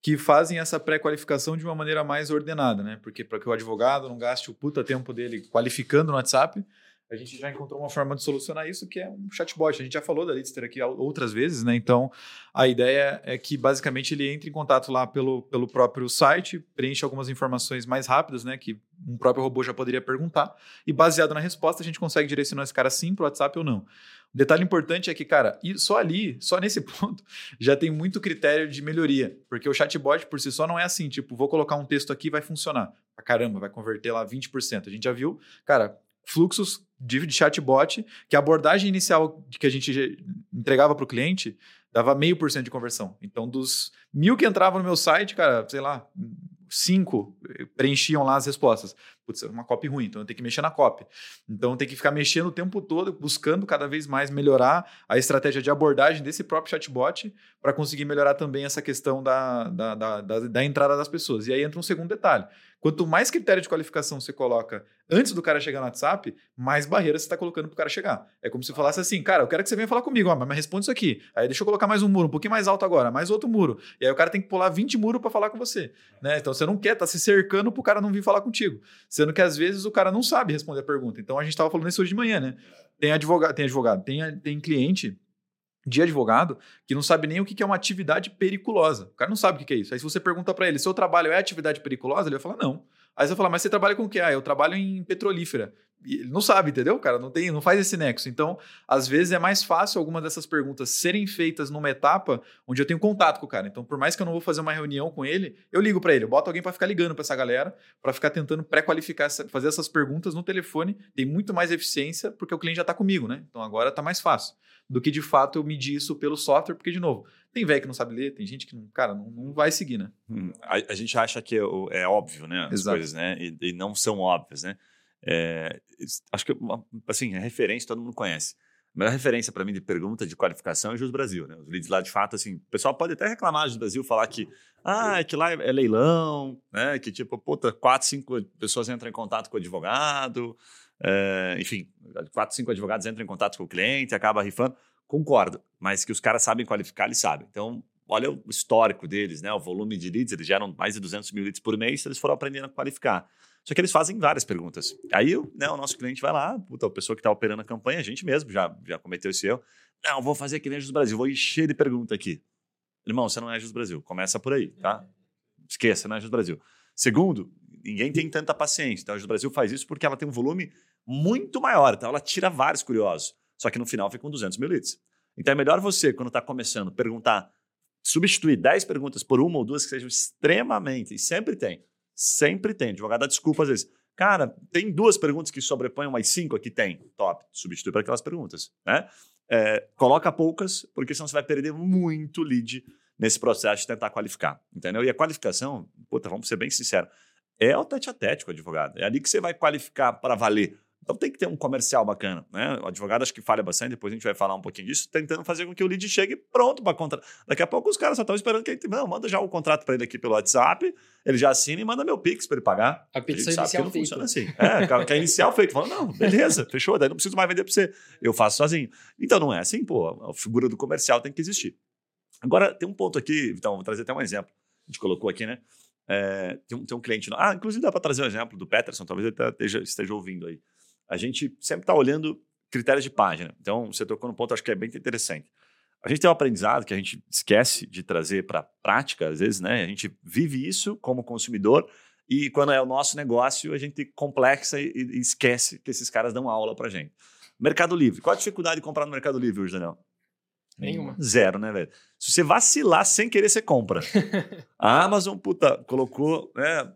que fazem essa pré-qualificação de uma maneira mais ordenada, né? Porque para que o advogado não gaste o puta tempo dele qualificando no WhatsApp, a gente já encontrou uma forma de solucionar isso, que é um chatbot. A gente já falou da Lidster aqui outras vezes, né? Então, a ideia é que basicamente ele entre em contato lá pelo, pelo próprio site, preenche algumas informações mais rápidas, né? Que um próprio robô já poderia perguntar, e baseado na resposta, a gente consegue direcionar esse cara sim para o WhatsApp ou não. O detalhe importante é que, cara, só ali, só nesse ponto, já tem muito critério de melhoria. Porque o chatbot por si só não é assim, tipo, vou colocar um texto aqui vai funcionar. Caramba, vai converter lá 20%. A gente já viu, cara, fluxos de, chatbot, que a abordagem inicial que a gente entregava para o cliente dava meio por cento de conversão. Então, dos mil que entravam no meu site, cara, sei lá, cinco preenchiam lá as respostas. Putz, é uma copy ruim, então eu tenho que mexer na copy. Então tenho que ficar mexendo o tempo todo, buscando cada vez mais melhorar a estratégia de abordagem desse próprio chatbot para conseguir melhorar também essa questão da, da, da, da, da entrada das pessoas. E aí entra um segundo detalhe. Quanto mais critério de qualificação você coloca antes do cara chegar no WhatsApp, mais barreiras você está colocando para o cara chegar. É como se falasse assim, cara, eu quero que você venha falar comigo, mas responde isso aqui. Aí deixa eu colocar mais um muro, um pouquinho mais alto agora, mais outro muro. E aí o cara tem que pular 20 muros para falar com você. Né? Então você não quer, tá se cercando para o cara não vir falar contigo. Sendo que às vezes o cara não sabe responder a pergunta. Então a gente estava falando isso hoje de manhã, né? Tem advogado, tem advogado, tem, tem cliente de advogado que não sabe nem o que é uma atividade periculosa. O cara não sabe o que é isso. Aí se você pergunta para ele, seu trabalho é atividade periculosa? Ele vai falar, não. Aí você vai falar, mas você trabalha com o quê? Ah, eu trabalho em petrolífera. Ele não sabe, entendeu? cara não tem, não faz esse nexo. Então, às vezes é mais fácil algumas dessas perguntas serem feitas numa etapa onde eu tenho contato com o cara. Então, por mais que eu não vou fazer uma reunião com ele, eu ligo para ele, eu boto alguém para ficar ligando para essa galera, para ficar tentando pré-qualificar, fazer essas perguntas no telefone. Tem muito mais eficiência porque o cliente já está comigo, né? Então agora está mais fácil do que de fato eu medir isso pelo software, porque de novo, tem velho que não sabe ler, tem gente que, não, cara, não, não vai seguir, né? Hum, a, a, gente acha que é, é óbvio, né? As Exato. coisas, né? E, e, não são óbvias, né? É, acho que, assim, a referência todo mundo conhece. A melhor referência para mim de pergunta de qualificação é Jus Brasil, né? Os leads lá, de fato, assim, o pessoal pode até reclamar do Brasil, falar que, ah, é que lá é leilão, né? Que tipo, puta, quatro, cinco pessoas entram em contato com o advogado, é, enfim, quatro, cinco advogados entram em contato com o cliente, acaba rifando. Concordo, mas que os caras sabem qualificar, eles sabem. Então, olha o histórico deles, né? O volume de leads, eles geram mais de 200 mil leads por mês, eles foram aprendendo a qualificar. Só que eles fazem várias perguntas. Aí né, o nosso cliente vai lá, puta, a pessoa que está operando a campanha, a gente mesmo já, já cometeu esse erro. Não, vou fazer que nem Jus Brasil, vou encher de pergunta aqui. Irmão, você não é Jus Brasil, começa por aí, tá? Esqueça, não é Jus Brasil. Segundo, ninguém tem tanta paciência. Então a Jus Brasil faz isso porque ela tem um volume muito maior, então ela tira vários curiosos. Só que no final fica com 200 mil leads. Então é melhor você, quando está começando, perguntar, substituir 10 perguntas por uma ou duas que sejam extremamente, e sempre tem, Sempre tem. Advogado dá desculpa às vezes. Cara, tem duas perguntas que sobrepõem umas cinco aqui? Tem. Top. Substitui para aquelas perguntas. Né? É, coloca poucas, porque senão você vai perder muito lead nesse processo de tentar qualificar. Entendeu? E a qualificação, puta, vamos ser bem sinceros, é o tete a tete com o advogado. É ali que você vai qualificar para valer. Então tem que ter um comercial bacana, né? O advogado acho que falha bastante, depois a gente vai falar um pouquinho disso, tentando fazer com que o lead chegue pronto para contrato. Daqui a pouco os caras só estão esperando que ele não, manda já o contrato para ele aqui pelo WhatsApp, ele já assina e manda meu Pix para ele pagar. A petição inicial não funciona assim. É, que é inicial feito. Fala, não, beleza, fechou, daí não preciso mais vender para você. Eu faço sozinho. Então não é assim, pô, a figura do comercial tem que existir. Agora, tem um ponto aqui, então, vou trazer até um exemplo. A gente colocou aqui, né? É, tem, um, tem um cliente. Ah, inclusive dá para trazer um exemplo do Peterson, talvez ele esteja, esteja ouvindo aí a gente sempre está olhando critérios de página. Então, você tocou no ponto, acho que é bem interessante. A gente tem um aprendizado que a gente esquece de trazer para a prática, às vezes, né? A gente vive isso como consumidor e quando é o nosso negócio, a gente complexa e, e esquece que esses caras dão aula para gente. Mercado Livre. Qual a dificuldade de comprar no Mercado Livre hoje, Daniel? Nenhuma. Zero, né, velho? Se você vacilar sem querer, você compra. a Amazon, puta, colocou né,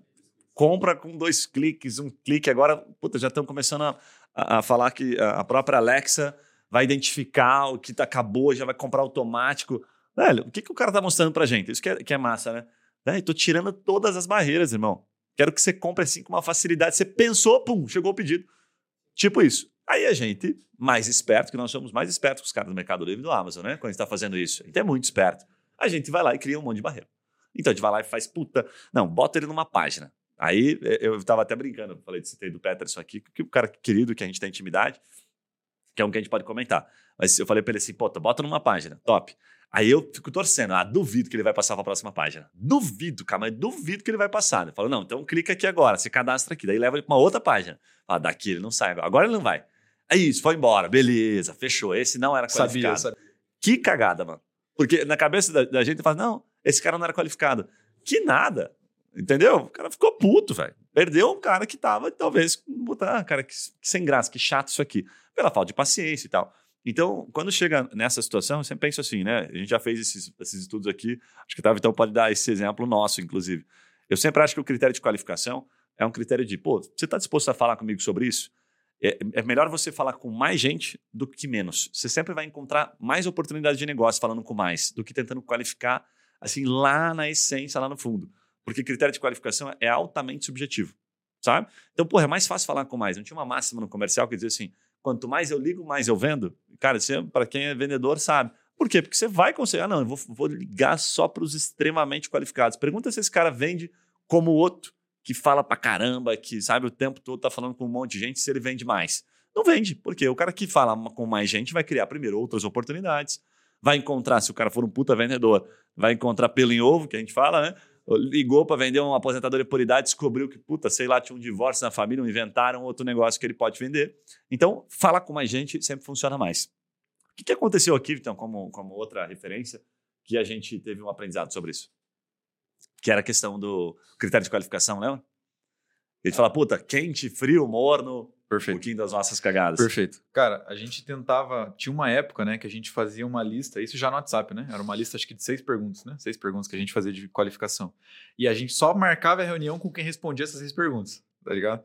compra com dois cliques, um clique. Agora, puta, já estão começando a, a, falar que a própria Alexa vai identificar o que tá, acabou, já vai comprar automático. Velho, o que, que o cara tá mostrando pra gente? Isso que é, que é massa, né? Velho, tô tirando todas as barreiras, irmão. Quero que você compre assim com uma facilidade. Você pensou, pum, chegou o pedido. Tipo isso. Aí a gente, mais esperto, que nós somos mais espertos que os caras do Mercado Livre do Amazon, né? Quando a gente está fazendo isso. A gente é muito esperto. A gente vai lá e cria um monte de barreira. Então a gente vai lá e faz, puta, não, bota ele numa página. Aí eu estava até brincando, falei, citei do Peterson aqui, que o cara querido que a gente tem intimidade, que é um que a gente pode comentar. Mas eu falei para ele assim, pô, bota numa página, top. Aí eu fico torcendo, ah, duvido que ele vai passar para a próxima página. Duvido, cara, mas duvido que ele vai passar. Eu falo, não, então clica aqui agora, se cadastra aqui, daí leva ele para uma outra página. Fala, daqui ele não sai, agora ele não vai. É isso, foi embora, beleza, fechou. Esse não era qualificado. Sabia, sabia. Que cagada, mano. Porque na cabeça da, da gente fala, não, esse cara não era qualificado. Que nada. Entendeu? O cara ficou puto, velho. Perdeu um cara que tava, talvez, botar, ah, cara, que, que, sem graça, que chato isso aqui. Pela falta de paciência e tal. Então, quando chega nessa situação, eu sempre penso assim, né? A gente já fez esses, esses estudos aqui, acho que o então pode dar esse exemplo nosso, inclusive. Eu sempre acho que o critério de qualificação é um critério de, pô, você está disposto a falar comigo sobre isso? É, é, melhor você falar com mais gente do que menos. Você sempre vai encontrar mais oportunidades de negócio falando com mais do que tentando qualificar, assim, lá na essência, lá no fundo. Porque critério de qualificação é altamente subjetivo, sabe? Então, porra, é mais fácil falar com mais. Não tinha uma máxima no comercial que dizia assim: quanto mais eu ligo, mais eu vendo. Cara, para quem é vendedor sabe. Por quê? Porque você vai conseguir. Ah, não, eu vou, vou ligar só para os extremamente qualificados. Pergunta se esse cara vende como o outro, que fala pra caramba, que sabe o tempo todo tá falando com um monte de gente, se ele vende mais. Não vende, porque o cara que fala com mais gente vai criar primeiro outras oportunidades, vai encontrar, se o cara for um puta vendedor, vai encontrar pelo em ovo, que a gente fala, né? Ligou para vender uma aposentadoria por idade, descobriu que, puta, sei lá, tinha um divórcio na família, inventaram outro negócio que ele pode vender. Então, falar com mais gente sempre funciona mais. O que, que aconteceu aqui, então, como, como outra referência, que a gente teve um aprendizado sobre isso? Que era a questão do critério de qualificação, lembra? Ele fala, puta, quente, frio, morno, Perfeito. um pouquinho das nossas cagadas. Perfeito. Cara, a gente tentava. Tinha uma época, né, que a gente fazia uma lista, isso já no WhatsApp, né? Era uma lista, acho que de seis perguntas, né? Seis perguntas que a gente fazia de qualificação. E a gente só marcava a reunião com quem respondia essas seis perguntas, tá ligado?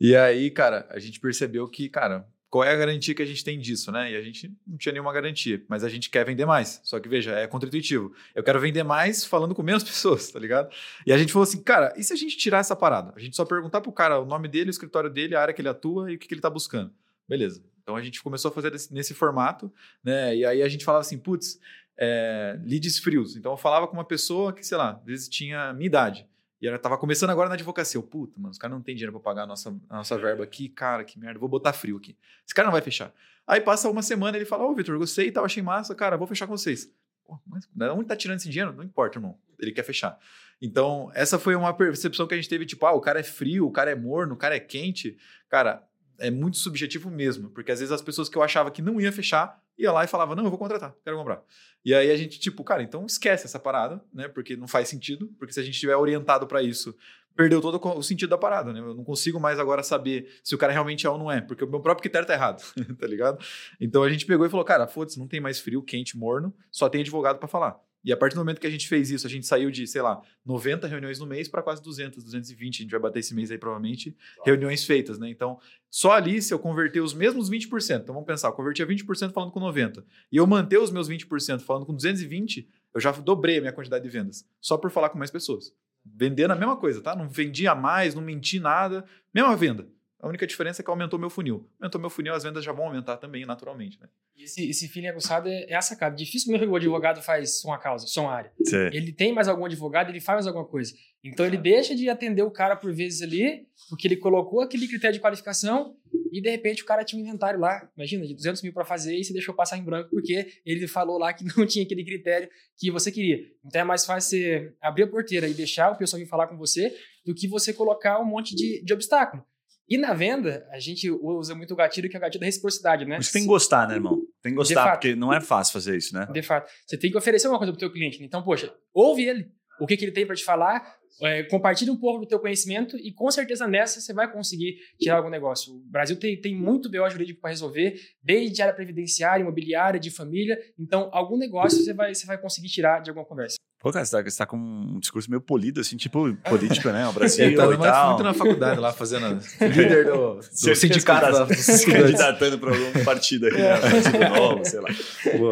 E aí, cara, a gente percebeu que, cara, qual é a garantia que a gente tem disso, né? E a gente não tinha nenhuma garantia, mas a gente quer vender mais. Só que, veja, é contra-intuitivo. Eu quero vender mais falando com menos pessoas, tá ligado? E a gente falou assim, cara, e se a gente tirar essa parada? A gente só perguntar pro cara o nome dele, o escritório dele, a área que ele atua e o que, que ele tá buscando. Beleza. Então a gente começou a fazer desse, nesse formato, né? E aí a gente falava assim, putz, é, leads frios. Então eu falava com uma pessoa que, sei lá, às vezes tinha minha idade. E ela tava começando agora na advocacia. Eu, puta, mano, os caras não tem dinheiro para pagar a nossa, a nossa verba aqui. Cara, que merda, vou botar frio aqui. Esse cara não vai fechar. Aí passa uma semana ele fala, ô, oh, Vitor, gostei e tal, achei massa. Cara, vou fechar com vocês. Pô, mas onde tá tirando esse dinheiro? Não importa, irmão. Ele quer fechar. Então, essa foi uma percepção que a gente teve, tipo, ah, o cara é frio, o cara é morno, o cara é quente. Cara, é muito subjetivo mesmo, porque às vezes as pessoas que eu achava que não ia fechar, ia lá e falava, não, eu vou contratar, quero comprar. E aí a gente, tipo, cara, então esquece essa parada, né? Porque não faz sentido, porque se a gente estiver orientado para isso, perdeu todo o sentido da parada, né? Eu não consigo mais agora saber se o cara realmente é ou não é, porque o meu próprio critério tá errado, tá ligado? Então a gente pegou e falou, cara, foda-se, não tem mais frio, quente, morno, só tem advogado para falar. E a partir do momento que a gente fez isso, a gente saiu de, sei lá, 90 reuniões no mês para quase 200, 220. A gente vai bater esse mês aí, provavelmente, reuniões feitas, né? Então, só ali, se eu converter os mesmos 20%, então vamos pensar, eu convertia 20% falando com 90, e eu manter os meus 20% falando com 220, eu já dobrei a minha quantidade de vendas, só por falar com mais pessoas. Vendendo a mesma coisa, tá? Não vendia mais, não menti nada, mesma venda. A única diferença é que aumentou meu funil. Aumentou meu funil, as vendas já vão aumentar também, naturalmente. Né? Esse, esse feeling aguçado é, é a sacada. Dificilmente o advogado faz uma causa, só uma área. Sim. Ele tem mais algum advogado, ele faz mais alguma coisa. Então ele deixa de atender o cara por vezes ali, porque ele colocou aquele critério de qualificação e de repente o cara tinha um inventário lá, imagina, de 200 mil para fazer e você deixou passar em branco porque ele falou lá que não tinha aquele critério que você queria. Então é mais fácil você abrir a porteira e deixar o pessoal vir falar com você do que você colocar um monte de, de obstáculo. E na venda, a gente usa muito o gatilho, que é o gatilho da reciprocidade, né? Você tem que gostar, né, irmão? Tem que gostar, porque não é fácil fazer isso, né? De fato. Você tem que oferecer uma coisa pro teu cliente. Né? Então, poxa, ouve ele. O que, que ele tem para te falar, é, compartilhe um pouco do teu conhecimento e com certeza nessa você vai conseguir tirar algum negócio. O Brasil tem, tem muito BO jurídico para resolver, desde área previdenciária, imobiliária, de família. Então, algum negócio você vai, você vai conseguir tirar de alguma conversa. Pô, cara, você tá, você tá, com um discurso meio polido, assim, tipo político, né? O Brasil Ele tá e tal. muito na faculdade lá, fazendo líder do, do sindicato. Se candidatando para algum partido aqui, né? Partido novo, sei lá.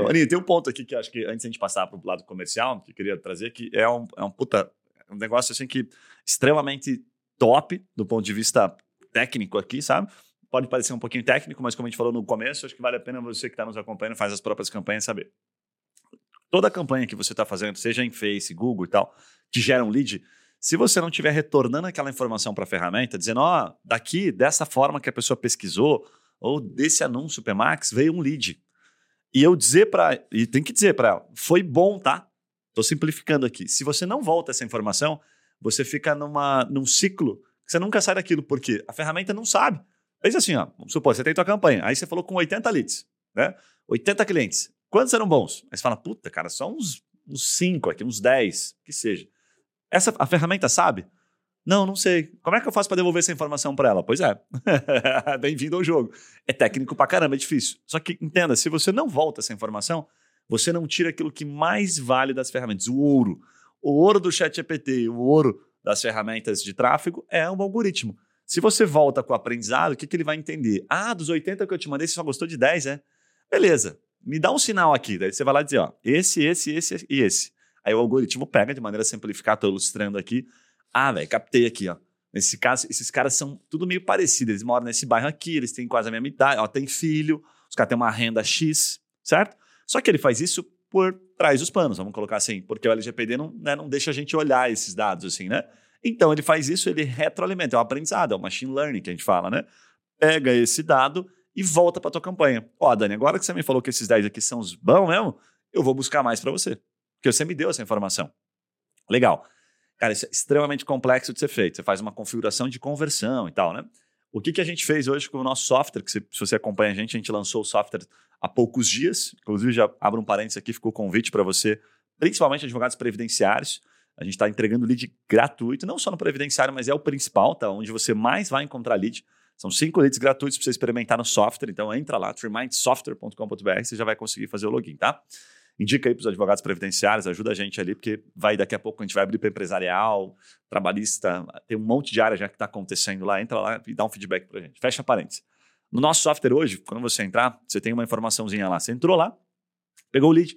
Maninho, tem um ponto aqui que acho que antes de a gente passar para o lado comercial, que eu queria trazer, que é um, é um puta, um negócio assim que extremamente top do ponto de vista técnico aqui, sabe? Pode parecer um pouquinho técnico, mas como a gente falou no começo, acho que vale a pena você que está nos acompanhando, faz as próprias campanhas, saber toda a campanha que você está fazendo, seja em Face, Google e tal, que gera um lead, se você não estiver retornando aquela informação para a ferramenta, dizendo, ó, oh, daqui, dessa forma que a pessoa pesquisou, ou desse anúncio PMAX, veio um lead. E eu dizer para e tem que dizer para ela, foi bom, tá? Estou simplificando aqui. Se você não volta essa informação, você fica numa, num ciclo que você nunca sai daquilo, porque a ferramenta não sabe. Pensa assim, ó, vamos supor, você tem tua campanha, aí você falou com 80 leads, né? 80 clientes. Quantos eram bons? Aí você fala, puta, cara, só uns, uns 5 aqui, uns 10, que seja. Essa, a ferramenta sabe? Não, não sei. Como é que eu faço para devolver essa informação para ela? Pois é. Bem-vindo ao jogo. É técnico pra caramba, é difícil. Só que entenda, se você não volta essa informação, você não tira aquilo que mais vale das ferramentas, o ouro. O ouro do chat GPT, o ouro das ferramentas de tráfego é um algoritmo. Se você volta com o aprendizado, o que, que ele vai entender? Ah, dos 80 que eu te mandei, você só gostou de 10, é? Beleza me dá um sinal aqui. Daí você vai lá dizer, ó, esse, esse, esse e esse. Aí o algoritmo pega de maneira simplificada, estou ilustrando aqui. Ah, velho, captei aqui, ó. Nesse caso, esses caras são tudo meio parecidos. Eles moram nesse bairro aqui, eles têm quase a mesma idade, ó, tem filho, os caras têm uma renda X, certo? Só que ele faz isso por trás dos panos, vamos colocar assim, porque o LGPD não, né, não deixa a gente olhar esses dados assim, né? Então ele faz isso, ele retroalimenta, é um aprendizado, é o machine learning que a gente fala, né? Pega esse dado e volta para tua campanha. Ó, Dani, agora que você me falou que esses 10 aqui são os bons mesmo, eu vou buscar mais para você. Porque você me deu essa informação. Legal. Cara, isso é extremamente complexo de ser feito. Você faz uma configuração de conversão e tal, né? O que, que a gente fez hoje com o nosso software, que se, se você acompanha a gente, a gente lançou o software há poucos dias. Inclusive, já abro um parênteses aqui, ficou o convite para você, principalmente advogados previdenciários. A gente está entregando lead gratuito, não só no previdenciário, mas é o principal, tá? Onde você mais vai encontrar lead. São cinco leads gratuitos para você experimentar no software. Então entra lá, tremindsoftware.com.br, você já vai conseguir fazer o login, tá? Indica aí para os advogados previdenciários, ajuda a gente ali, porque vai daqui a pouco a gente vai abrir para empresarial, trabalhista, tem um monte de área já que está acontecendo lá. Entra lá e dá um feedback para a gente. Fecha parênteses. No nosso software hoje, quando você entrar, você tem uma informaçãozinha lá. Você entrou lá, pegou o lead,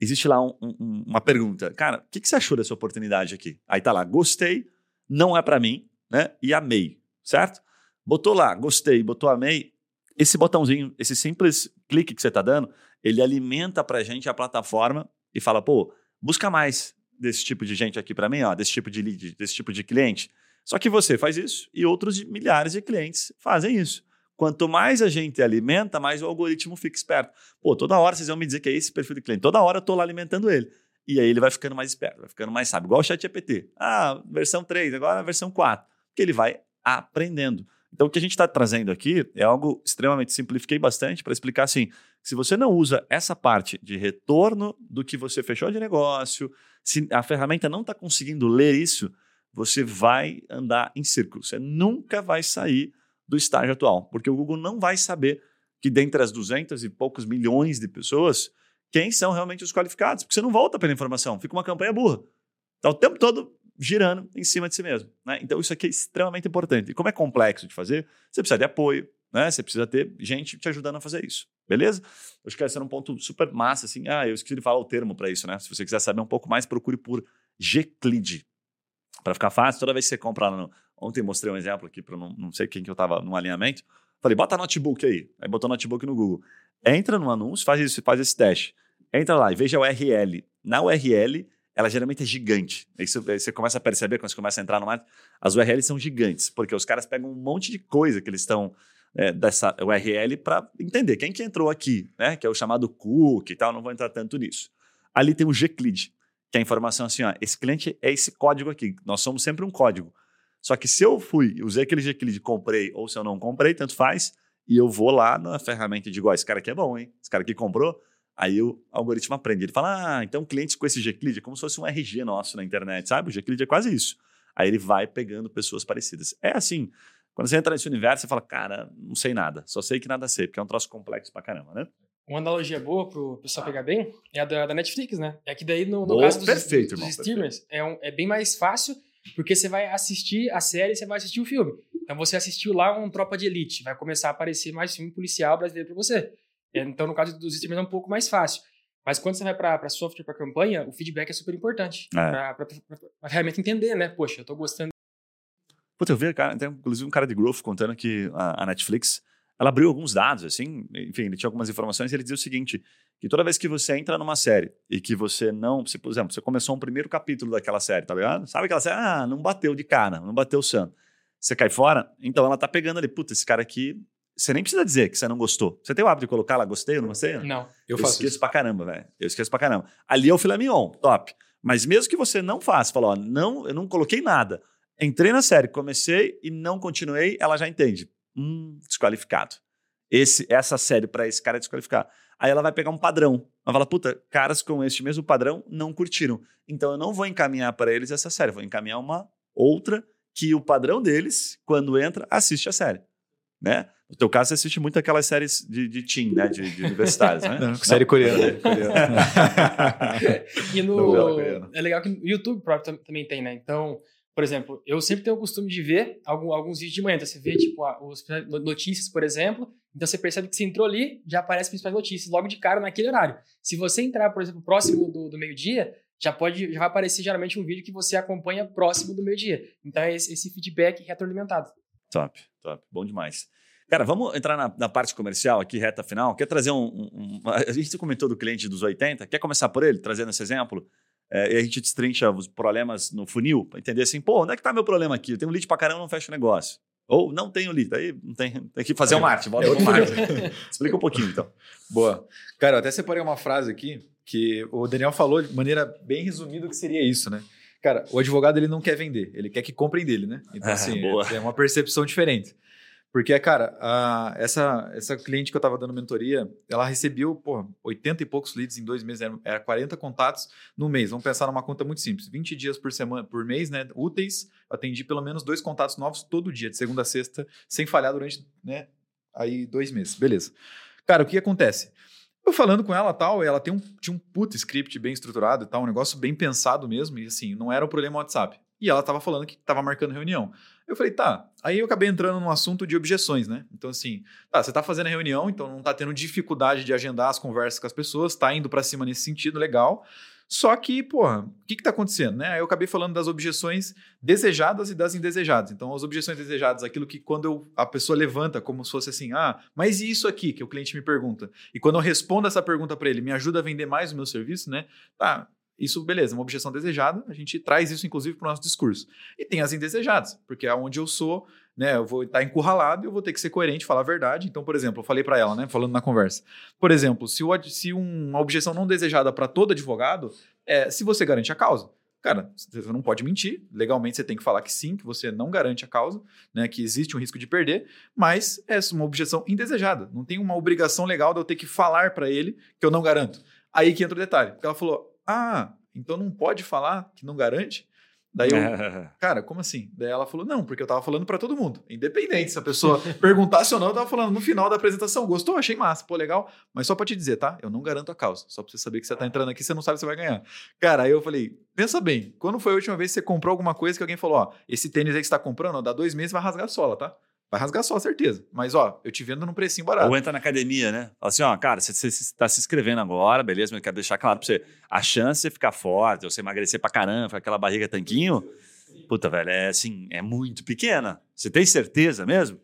existe lá um, um, uma pergunta. Cara, o que, que, você achou dessa oportunidade aqui? Aí tá lá, gostei, não é para mim, né? E amei, certo? Botou lá, gostei, botou amei. Esse botãozinho, esse simples clique que você está dando, ele alimenta para a gente a plataforma e fala, pô, busca mais desse tipo de gente aqui para mim, ó, desse tipo de lead, desse tipo de cliente. Só que você faz isso e outros milhares de clientes fazem isso. Quanto mais a gente alimenta, mais o algoritmo fica esperto. Pô, toda hora vocês vão me dizer que é esse perfil de cliente. Toda hora eu estou lá alimentando ele. E aí ele vai ficando mais esperto, vai ficando mais sábio. Igual o chat GPT. Ah, versão 3, agora versão 4. Porque ele vai aprendendo. Então, o que a gente está trazendo aqui é algo extremamente simplifiquei bastante para explicar assim: se você não usa essa parte de retorno do que você fechou de negócio, se a ferramenta não está conseguindo ler isso, você vai andar em círculo. Você nunca vai sair do estágio atual, porque o Google não vai saber que dentre as 200 e poucos milhões de pessoas, quem são realmente os qualificados, porque você não volta pela informação, fica uma campanha burra. Está o tempo todo girando em cima de si mesmo. Né? Então, isso aqui é extremamente importante. E como é complexo de fazer, você precisa de apoio, né? Você precisa ter gente te ajudando a fazer isso. Beleza? Acho que esse era um ponto super massa, assim. Ah, eu esqueci de falar o termo para isso, né? Se você quiser saber um pouco mais, procure por Gclid. Para ficar fácil, toda vez que você compra no... Ontem mostrei um exemplo aqui para não, não sei quem que eu estava no alinhamento. Falei, bota notebook aí. Aí botou notebook no Google. Entra no anúncio, faz isso, faz esse teste. Entra lá e veja a URL. Na URL, ela geralmente é gigante. Aí você, começa a perceber, quando você começa a entrar no mar, as URLs são gigantes, porque os caras pegam um monte de coisa que eles estão é, dessa URL para entender quem que entrou aqui, né? Que é o chamado cookie e tal, não vou entrar tanto nisso. Ali tem o Gclid, que é a informação assim, ó, esse cliente é esse código aqui. Nós somos sempre um código. Só que se eu fui, usei aquele Gclid, comprei, ou se eu não comprei, tanto faz, e eu vou lá na ferramenta e digo, ó, esse cara aqui é bom, hein? Esse cara aqui comprou, Aí o algoritmo aprende. Ele fala: ah, então clientes com esse Gclid é como se fosse um RG nosso na internet, sabe? O Gclid é quase isso. Aí ele vai pegando pessoas parecidas. É assim. Quando você entra nesse universo, você fala, cara, não sei nada, só sei que nada sei, porque é um troço complexo pra caramba, né? Uma analogia boa pro pessoal pegar bem é a da, da Netflix, né? É que daí, no, no caso dos, perfeito, dos streamers, é, um- é bem mais fácil, porque você vai assistir a série, você vai assistir o filme. Então você assistiu lá um Tropa de Elite, vai começar a aparecer mais filme policial brasileiro pra você. É, Então, no caso dos streamers, é um pouco mais fácil. Mas quando você vai para software, para campanha, o feedback é super importante. É. Para a ferramenta entender, né? Poxa, eu tô gostando. Puta, eu vi, cara, tem inclusive um cara de growth contando que a, a Netflix, ela abriu alguns dados, assim, enfim, ele tinha algumas informações e ele dizia o seguinte, que toda vez que você entra numa série e que você não, se, por exemplo, você começou um primeiro capítulo daquela série, tá ligado? Sabe aquela série, ah, não bateu de cara, não bateu o santo. Você cai fora, então ela tá pegando ali, puta, esse cara aqui, você nem precisa dizer que você não gostou. Você tem o hábito de colocar lá, gostei ou não gostei? Não. Eu Eu, faço esqueço isso. pra caramba, velho. Eu esqueço pra caramba. Ali é o filé mignon, top. Mas mesmo que você não faça, falou, ó, não, eu não coloquei nada. Entrei na série, comecei e não continuei, ela já entende. Hum, desqualificado. Esse, essa série pra esse cara é desqualificar. Aí ela vai pegar um padrão. Ela fala, puta, caras com este mesmo padrão não curtiram. Então eu não vou encaminhar para eles essa série, vou encaminhar uma outra que o padrão deles, quando entra, assiste a série. Né? No teu caso, você assiste muito aquelas séries de, de teen, né? De, de universitários, né? Não, série coreana. coreana. E no. Coreana. É legal que no YouTube próprio tam- também tem, né? Então, por exemplo, eu sempre tenho o costume de ver algum- alguns vídeos de manhã. Então, você vê, tipo, a- os no- notícias, por exemplo. Então, você percebe que você entrou ali, já aparece as principais notícias logo de cara naquele horário. Se você entrar, por exemplo, próximo do, do meio-dia, já pode, já vai aparecer geralmente um vídeo que você acompanha próximo do meio-dia. Então, é esse, esse feedback retroalimentado. Top, top. Bom demais. Cara, vamos entrar na, na parte comercial aqui, reta final. Quer trazer um, um- um- A gente comentou do cliente dos 80. Quer começar por ele, trazendo esse exemplo? É, e a gente destrincha os problemas no funil, para entender assim, pô, onde é que tá meu problema aqui? Eu tenho lead pra caramba, não fecho o negócio. Ou não tenho lead, aí não tem, tem que fazer o marketing, volta É pro outro marketing. Explica um pouquinho, então. Boa. Cara, eu até separei uma frase aqui que o Daniel falou de maneira bem resumida o que seria isso, né? Cara, o advogado ele não quer vender, ele quer que comprem dele, né? Então, assim, é uma percepção diferente. Porque, cara, a- essa, essa cliente que eu tava dando mentoria, ela recebeu, pô, 80 e poucos leads em dois meses, era, era 40 contatos no mês. Vamos pensar numa conta muito simples: 20 dias por semana, por mês, né? Úteis, atendi pelo menos dois contatos novos todo dia, de segunda a sexta, sem falhar durante, né? Aí dois meses. Beleza. Cara, o que acontece? Eu falando com ela tal, ela tem um, tinha um puta script bem estruturado e tal, um negócio bem pensado mesmo, e assim, não era um problema WhatsApp. E ela tava falando que tava marcando reunião. Eu falei, tá. Aí eu acabei entrando num assunto de objeções, né? Então, assim, tá, você tá fazendo a reunião, então não tá tendo dificuldade de agendar as conversas com as pessoas, tá indo pra cima nesse sentido, legal. Só que, porra, o que que tá acontecendo, né? Aí eu acabei falando das objeções desejadas e das indesejadas. Então, as objeções desejadas, aquilo que quando eu- a pessoa levanta como se fosse assim, ah, mas e isso aqui que o cliente me pergunta? E quando eu respondo essa pergunta para ele, me ajuda a vender mais o meu serviço, né? Tá, isso, beleza, uma objeção desejada, a gente traz isso inclusive para o nosso discurso. E tem as indesejadas, porque é onde eu sou né? Eu vou estar encurralado e eu vou ter que ser coerente, falar a verdade. Então, por exemplo, eu falei para ela, né? Falando na conversa. Por exemplo, se, o, se uma objeção não desejada para todo advogado, é se você garante a causa. Cara, você não pode mentir. Legalmente você tem que falar que sim, que você não garante a causa, né? Que existe um risco de perder, mas é uma objeção indesejada. Não tem uma obrigação legal de eu ter que falar para ele que eu não garanto. Aí que entra o detalhe. Ela falou: ah, então não pode falar que não garante? Daí eu, cara, como assim? Daí ela falou, não, porque eu tava falando para todo mundo, independente se a pessoa perguntasse ou não, eu tava falando no final da apresentação, gostou? Achei massa, pô, legal, mas só pra te dizer, tá? Eu não garanto a causa, só pra você saber que você tá entrando aqui, você não sabe se vai ganhar. Cara, aí eu falei, pensa bem, quando foi a última vez que você comprou alguma coisa que alguém falou, ó, esse tênis aí que você tá comprando, ó, dá dois meses vai rasgar a sola, tá? Vai rasgar só, certeza. Mas, ó, eu te vendo num precinho barato. Ou entra na academia, né? Fala assim, ó, cara, você está se inscrevendo agora, beleza, mas eu quero deixar claro pra você. A chance de você ficar forte, ou você emagrecer pra caramba, aquela barriga tanquinho, puta, velho, é assim, é muito pequena. Você tem certeza mesmo?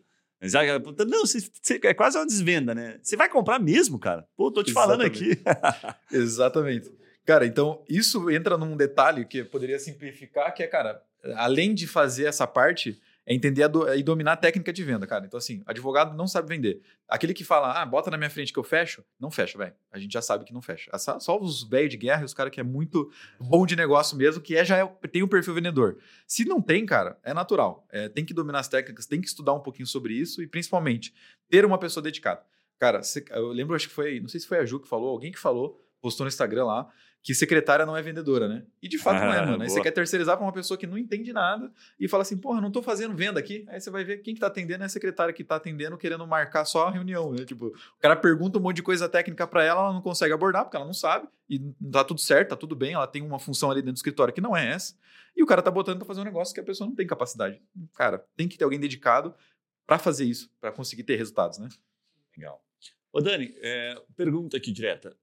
Não, você, você, é quase uma desvenda, né? Você vai comprar mesmo, cara? Pô, tô te Exatamente. falando aqui. Exatamente. Cara, então isso entra num detalhe que poderia simplificar, que é, cara, além de fazer essa parte, é entender do, e dominar a técnica de venda, cara. Então, assim, advogado não sabe vender. Aquele que fala, ah, bota na minha frente que eu fecho, não fecha, velho. A gente já sabe que não fecha. É só os velhos de guerra e os caras que é muito bom de negócio mesmo, que é, já é, tem o um perfil vendedor. Se não tem, cara, é natural. É, tem que dominar as técnicas, tem que estudar um pouquinho sobre isso e, principalmente, ter uma pessoa dedicada. Cara, eu lembro, acho que foi, não sei se foi a Ju que falou, alguém que falou, postou no Instagram lá, que secretária não é vendedora, né? E de fato ah, não é, mano. Aí você quer terceirizar para uma pessoa que não entende nada e fala assim, porra, não tô fazendo venda aqui. Aí você vai ver quem que tá atendendo é a secretária que tá atendendo querendo marcar só a reunião, né? Tipo, o cara pergunta um monte de coisa técnica para ela, ela não consegue abordar porque ela não sabe e tá tudo certo, tá tudo bem, ela tem uma função ali dentro do escritório que não é essa. E o cara tá botando para fazer um negócio que a pessoa não tem capacidade. Cara, tem que ter alguém dedicado para fazer isso, para conseguir ter resultados, né? Legal. Ô Dani, é, pergunta aqui direta.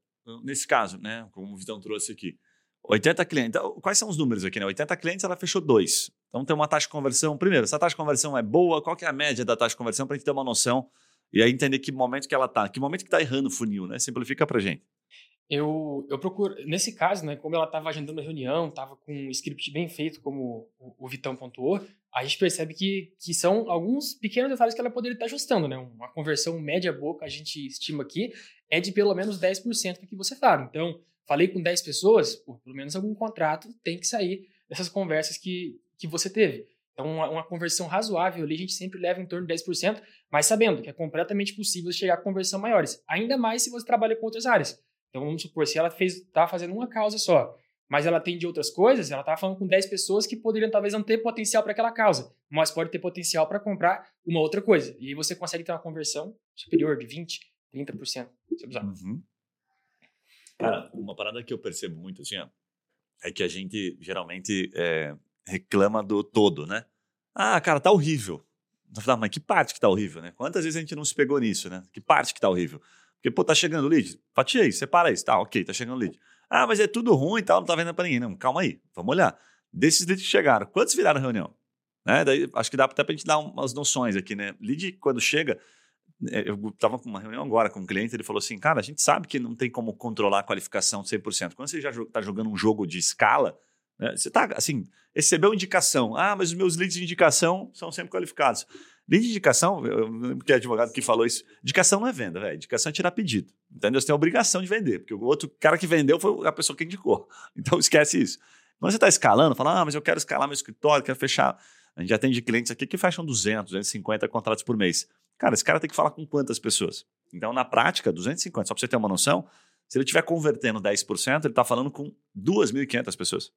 Nesse caso, né, como o Vitão trouxe aqui, 80 clientes. Então, quais são os números aqui? Né? 80 clientes, ela fechou dois. Então tem uma taxa de conversão. Primeiro, essa taxa de conversão é boa? Qual que é a média da taxa de conversão para a gente ter uma noção e aí entender que momento que ela está, que momento que está errando o funil, né? Simplifica para gente. Eu, eu procuro, nesse caso, né, como ela estava agendando a reunião, estava com um script bem feito, como o, o Vitão pontuou, a gente percebe que, que são alguns pequenos detalhes que ela poderia estar ajustando, né? Uma conversão média boa que a gente estima aqui é de pelo menos 10% do que você fala. Então, falei com 10 pessoas, pô, pelo menos algum contrato tem que sair dessas conversas que, que você teve. Então, uma, uma, conversão razoável ali, a gente sempre leva em torno de 10%, mas sabendo que é completamente possível chegar a conversão maiores. Ainda mais se você trabalha com outras áreas. Então, vamos supor, se ela está fazendo uma causa só, mas ela atende outras coisas, ela está falando com 10 pessoas que poderiam talvez não ter potencial para aquela causa, mas pode ter potencial para comprar uma outra coisa. E aí você consegue ter uma conversão superior de 20%, 30%. Uhum. Cara, uma parada que eu percebo muito assim, ó, é que a gente geralmente é, reclama do todo, né? Ah, cara, tá horrível. Ah, mas que parte que tá horrível, né? Quantas vezes a gente não se pegou nisso, né? Que parte que tá horrível? Porque, pô, tá chegando lead. Fatia aí, separa isso. Tá, ok, tá chegando lead. Ah, mas é tudo ruim e tal, não tá vendo pra ninguém. Não, calma aí, vamos olhar. Desses leads que chegaram, quantos viraram reunião? Né? Daí, acho que dá até pra gente dar umas noções aqui, né? Lead, quando chega, é, eu estava com uma reunião agora com um cliente, ele falou assim, cara, a gente sabe que não tem como controlar a qualificação 100%. Quando você já está jogando um jogo de escala, né, você está, assim, recebeu indicação. Ah, mas os meus leads de indicação são sempre qualificados. Lead de indicação, eu lembro que é advogado que falou isso, indicação não é venda, velho. Indicação é tirar pedido. Entendeu? Você tem a obrigação de vender, porque o outro cara que vendeu foi a pessoa que indicou. Então esquece isso. Quando você está escalando, fala, ah, mas eu quero escalar meu escritório, quero fechar. A gente já tem de clientes aqui que fecham 200, 250 contratos por mês. Cara, esse cara tem que falar com quantas pessoas? Então, na prática, 250, só para você ter uma noção, se ele estiver convertendo 10%, ele está falando com 2.500 pessoas.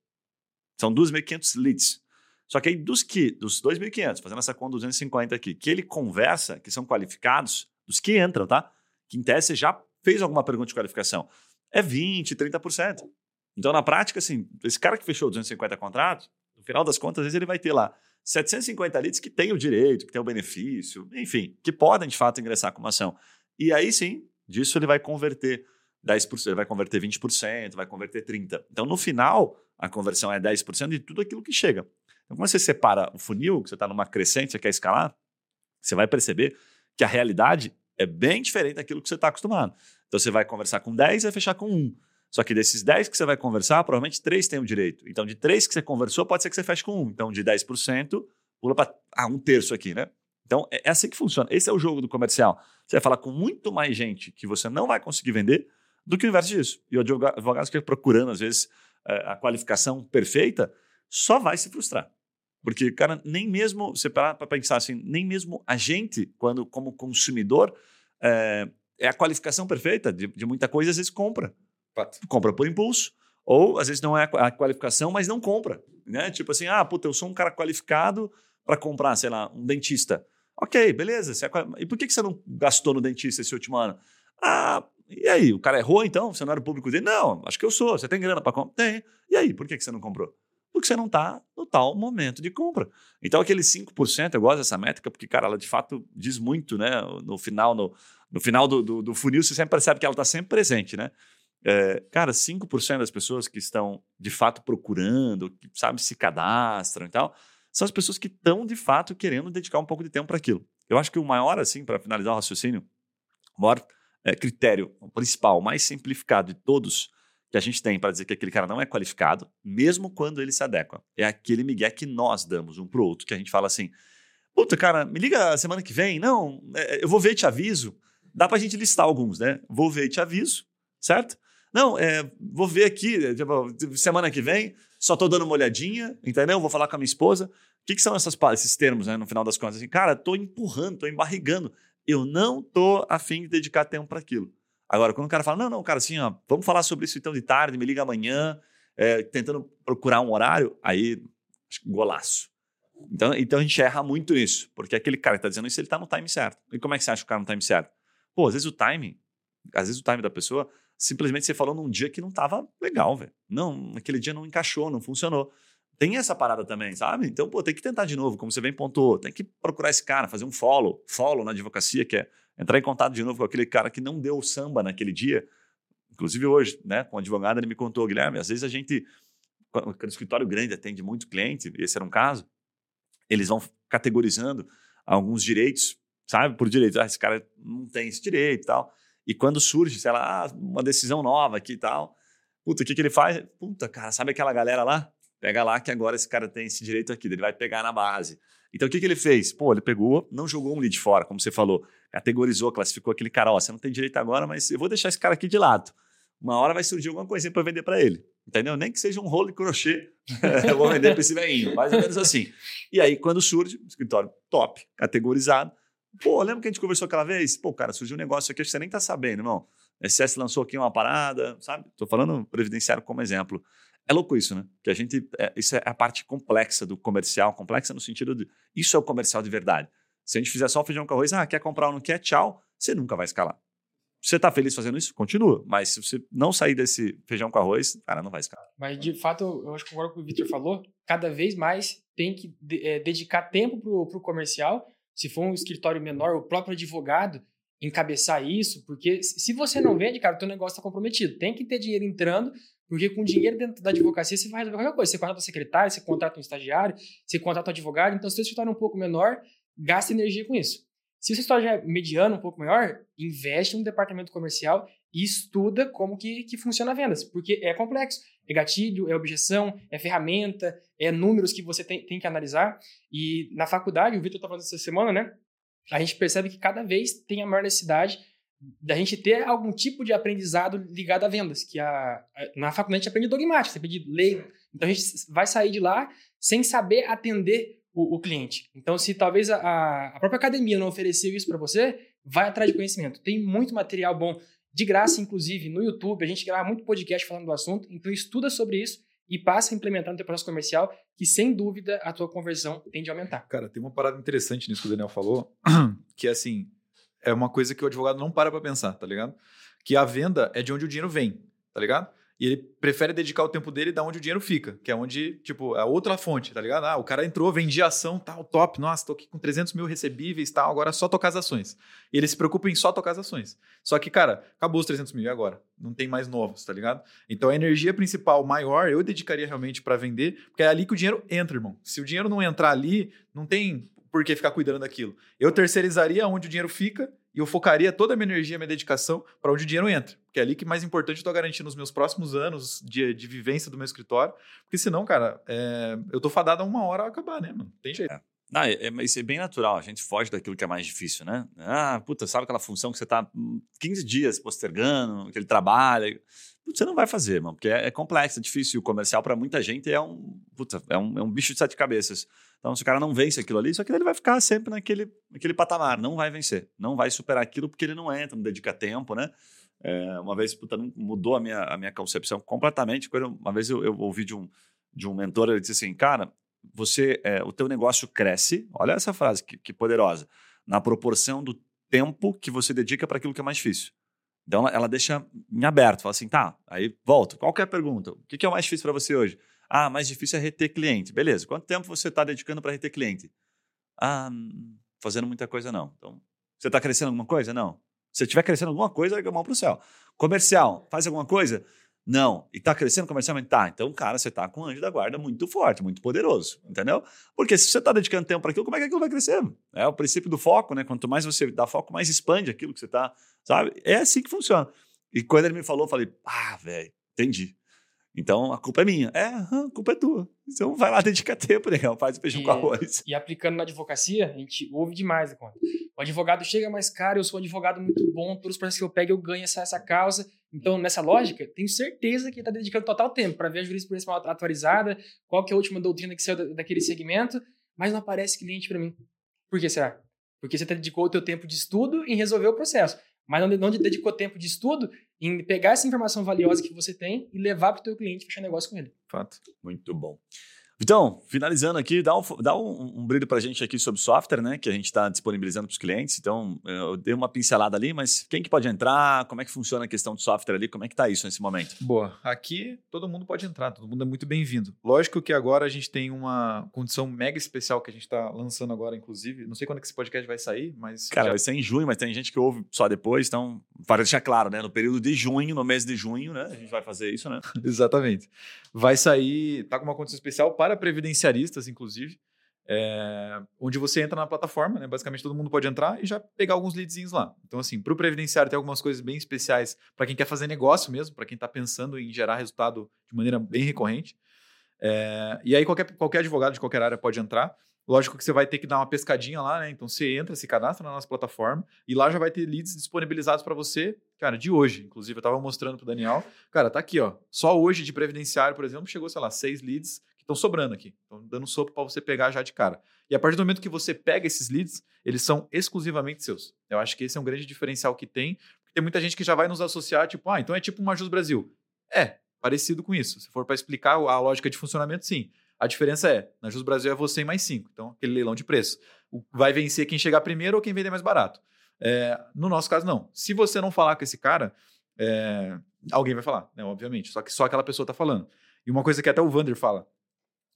São 2.500 leads. Só que aí dos que, dos 2.500, fazendo essa conta 250 aqui, que ele conversa, que são qualificados, dos que entram, tá? Que em tese já fez alguma pergunta de qualificação, é 20, 30%. Então, na prática, assim, esse cara que fechou 250 contratos, no final das contas, às vezes ele vai ter lá 750 leads que têm o direito, que têm o benefício, enfim, que podem de fato ingressar com uma ação. E aí sim, disso ele vai converter 10%, ele vai converter 20%, vai converter 30%. Então, no final, a conversão é 10% de tudo aquilo que chega. Então, quando você separa o funil, que você está numa crescente, você quer escalar, você vai perceber que a realidade é bem diferente daquilo que você está acostumado. Então, você vai conversar com 10 e vai fechar com 1. Só que desses 10 que você vai conversar, provavelmente 3 têm o direito. Então, de 3 que você conversou, pode ser que você feche com 1. Então, de 10%, pula para ah, um terço aqui, né? Então, é, é assim que funciona. Esse é o jogo do comercial. Você vai falar com muito mais gente que você não vai conseguir vender do que o inverso disso. E o advogado que fica procurando, às vezes, é, a qualificação perfeita, só vai se frustrar. Porque, cara, nem mesmo, você parar para pensar assim, nem mesmo a gente, quando como consumidor, é, é a qualificação perfeita de, de, muita coisa, às vezes compra. Fato. Compra por impulso. Ou, às vezes, não é a qualificação, mas não compra. Né? Tipo assim, ah, puta, eu sou um cara qualificado para comprar, sei lá, um dentista. Ok, beleza. É, e por que você não gastou no dentista esse último ano? Ah, e aí? O cara errou então? Você não era o público dele? Não, acho que eu sou. Você tem grana para comprar? Tem. E aí, por que você não comprou? Porque você não está no tal momento de compra. Então, aquele 5%, eu gosto dessa métrica, porque, cara, ela de fato diz muito, né? No final, no, no final do, do, do funil, você sempre percebe que ela está sempre presente, né? É, cara, 5% das pessoas que estão de fato procurando, que sabe, se cadastram e tal, são as pessoas que estão de fato querendo dedicar um pouco de tempo para aquilo. Eu acho que o maior, assim, para finalizar o raciocínio, o maior é, critério o principal, mais simplificado de todos que a gente tem para dizer que aquele cara não é qualificado, mesmo quando ele se adequa, é aquele migué que nós damos um pro outro, que a gente fala assim, puta, cara, me liga semana que vem, não, é, eu vou ver e te aviso. Dá para a gente listar alguns, né? Vou ver e te aviso, certo? Não, é, vou ver aqui, tipo, semana que vem, só tô dando uma olhadinha, entendeu? Vou falar com a minha esposa. O que, que são essas, esses termos, né, no final das contas? Assim, cara, tô empurrando, tô embarrigando. Eu não tô afim de dedicar tempo para aquilo. Agora, quando o cara fala, não, não, cara, assim, ó, vamos falar sobre isso então de tarde, me liga amanhã, é, tentando procurar um horário, aí, golaço. Então, então a gente erra muito nisso, porque aquele cara que está dizendo isso, ele está no time certo. E como é que você acha o cara no time certo? Pô, às vezes o timing, às vezes o time da pessoa, simplesmente você falou num dia que não estava legal, velho. Não, aquele dia não encaixou, não funcionou. Tem essa parada também, sabe? Então, pô, tem que tentar de novo, como você bem pontuou. Tem que procurar esse cara, fazer um follow, follow na advocacia, que é entrar em contato de novo com aquele cara que não deu samba naquele dia. Inclusive hoje, né, com o advogado, ele me contou, Guilherme, às vezes a gente, quando o escritório grande atende muito cliente, esse era um caso, eles vão categorizando alguns direitos, sabe, por direitos. Ah, esse cara não tem esse direito e tal. E quando surge, sei lá, ah, uma decisão nova aqui e tal, puta, o que, que ele faz? Puta, cara, sabe aquela galera lá? Pega lá que agora esse cara tem esse direito aqui, ele vai pegar na base. Então o que, que ele fez? Pô, ele pegou, não jogou um lead fora, como você falou, categorizou, classificou aquele cara, ó, você não tem direito agora, mas eu vou deixar esse cara aqui de lado. Uma hora vai surgir alguma coisinha para vender para ele. Entendeu? Nem que seja um rolo de crochê, eu vou vender para esse velhinho, mais ou menos assim. E aí, quando surge, escritório top, categorizado. Pô, lembra que a gente conversou aquela vez? Pô, cara, surgiu um negócio aqui, que você nem tá sabendo, irmão. SS lançou aqui uma parada, sabe? Tô falando previdenciário como exemplo. É louco isso, né? Que a gente. É, isso é a parte complexa do comercial, complexa no sentido de. Isso é o comercial de verdade. Se a gente fizer só feijão com arroz, ah, quer comprar ou não quer, tchau, você nunca vai escalar. Você está feliz fazendo isso, continua. Mas se você não sair desse feijão com arroz, cara, não vai escalar. Mas de fato, eu acho que concordo com o Victor falou, cada vez mais tem que é, dedicar tempo para o comercial. Se for um escritório menor, o próprio advogado encabeçar isso, porque se você não vende, cara, o teu negócio está comprometido. Tem que ter dinheiro entrando porque com dinheiro dentro da advocacia você vai resolver qualquer coisa. Você contrata um secretário, você contrata um estagiário, você contrata um advogado. Então, se o seu escritório é um pouco menor, gasta energia com isso. Se o seu escritório já é mediano, um pouco maior, investe no departamento comercial e estuda como que, que funciona a vendas. Porque é complexo. É gatilho, é objeção, é ferramenta, é números que você tem, tem que analisar. E na faculdade, o Vitor está falando essa semana, né? A gente percebe que cada vez tem a maior necessidade da gente ter algum tipo de aprendizado ligado a vendas, que a, a, na faculdade a gente aprende dogmático, você aprende lei, então a gente vai sair de lá sem saber atender o, o cliente. Então, se talvez a, a própria academia não ofereceu isso para você, vai atrás de conhecimento. Tem muito material bom, de graça, inclusive, no YouTube, a gente grava muito podcast falando do assunto, então estuda sobre isso e passa a implementar no teu processo comercial, que sem dúvida a tua conversão tende a aumentar. Cara, tem uma parada interessante nisso que o Daniel falou, que é assim, é uma coisa que o advogado não para para pensar, tá ligado? Que a venda é de onde o dinheiro vem, tá ligado? E ele prefere dedicar o tempo dele da onde o dinheiro fica, que é onde, tipo, é outra fonte, tá ligado? Ah, o cara entrou, vendia ação, tal, top, nossa, tô aqui com 300 mil recebíveis, tal, agora só tocar as ações. E ele se preocupa em só tocar as ações. Só que, cara, acabou os 300 mil e agora? Não tem mais novos, tá ligado? Então a energia principal maior eu dedicaria realmente para vender, porque é ali que o dinheiro entra, irmão. Se o dinheiro não entrar ali, não tem por que ficar cuidando daquilo. Eu terceirizaria onde o dinheiro fica e eu focaria toda a minha energia, minha dedicação para onde o dinheiro entra. Porque é ali que mais importante eu estou garantindo os meus próximos anos de, de vivência do meu escritório. Porque senão, cara, é, eu tô fadado a uma hora acabar, né, mano? Tem jeito. É. Não, é, é, isso é bem natural, a gente foge daquilo que é mais difícil, né? Ah, puta, sabe aquela função que você está 15 dias postergando, aquele trabalho. Você não vai fazer, mano, porque é, é complexo, é difícil. O comercial, para muita gente, é um, puta, é, um, é um bicho de sete cabeças. Então, se o cara não vence aquilo ali, só que ele vai ficar sempre naquele, naquele patamar, não vai vencer, não vai superar aquilo porque ele não entra, não dedica tempo, né? É, uma vez, puta, mudou a minha, a minha concepção completamente. Uma vez eu, eu ouvi de um, de um mentor, ele disse assim, cara, você, é, o teu negócio cresce, olha essa frase que, que poderosa, na proporção do tempo que você dedica para aquilo que é mais difícil. Então ela, ela deixa em aberto, fala assim, tá, aí volto. Qual é a pergunta? O que, que é o mais difícil para você hoje? Ah, mais difícil é reter cliente. Beleza, quanto tempo você está dedicando para reter cliente? Ah, fazendo muita coisa não. Então, você está crescendo alguma coisa? Não. Se estiver crescendo alguma coisa, é mão para o céu. Comercial, faz alguma coisa? Não. E está crescendo comercialmente? Tá. Então, cara, você está com um anjo da guarda muito forte, muito poderoso, entendeu? Porque se você está dedicando tempo para aquilo, como é que aquilo vai crescer? É o princípio do foco, né? Quanto mais você dá foco, mais expande aquilo que você está, sabe? É assim que funciona. E quando ele me falou, eu falei, ah, velho, entendi. Então a culpa é minha. É, a culpa é tua. Então vai lá, dedica tempo, negão, faz o feijão e, com arroz. E aplicando na advocacia, a gente ouve demais a conta. O advogado chega mais caro, eu sou um advogado muito bom, todos os processos que eu pego eu ganho essa, essa causa. Então, nessa lógica, tenho certeza que está dedicando total tempo para ver a jurisprudência atualizada, qual que é a última doutrina que saiu daquele segmento, mas não aparece cliente para mim. Por que será? Porque você dedicou o teu tempo de estudo em resolver o processo mas não, não dedicou tempo de estudo em pegar essa informação valiosa que você tem e levar para o teu cliente e fechar negócio com ele. Fato. Muito bom. Então, finalizando aqui, dá um, dá um, um brilho para a gente aqui sobre software, né? Que a gente está disponibilizando para os clientes. Então, eu dei uma pincelada ali, mas quem que pode entrar? Como é que funciona a questão do software ali? Como é que está isso nesse momento? Boa. Aqui todo mundo pode entrar, todo mundo é muito bem-vindo. Lógico que agora a gente tem uma condição mega especial que a gente está lançando agora, inclusive. Não sei quando é que esse podcast vai sair, mas. Cara, já... vai ser em junho, mas tem gente que ouve só depois, então, para deixar claro, né? No período de junho, no mês de junho, né? A gente vai fazer isso, né? Exatamente. Vai sair, tá com uma condição especial para previdenciaristas inclusive, é, onde você entra na plataforma, né? Basicamente todo mundo pode entrar e já pegar alguns leadzinhos lá. Então, assim, para o previdenciário tem algumas coisas bem especiais para quem quer fazer negócio mesmo, para quem está pensando em gerar resultado de maneira bem recorrente. É, e aí qualquer, qualquer advogado de qualquer área pode entrar. Lógico que você vai ter que dar uma pescadinha lá, né? Então você entra, se cadastra na nossa plataforma e lá já vai ter leads disponibilizados para você, cara, de hoje. Inclusive, eu estava mostrando para o Daniel. Cara, tá aqui, ó. Só hoje de previdenciário, por exemplo, chegou, sei lá, seis leads estão sobrando aqui. Estão dando sopa para você pegar já de cara. E a partir do momento que você pega esses leads, eles são exclusivamente seus. Eu acho que esse é um grande diferencial que tem. Porque tem muita gente que já vai nos associar, tipo, ah, então é tipo uma Jus Brasil. É, parecido com isso. Se for para explicar a lógica de funcionamento, sim. A diferença é, na Jus Brasil é você mais cinco. Então, aquele leilão de preço. Vai vencer quem chegar primeiro ou quem vender mais barato. É, no nosso caso, não. Se você não falar com esse cara, é, alguém vai falar, né? Obviamente. Só que só aquela pessoa está falando. E uma coisa que até o Vander fala.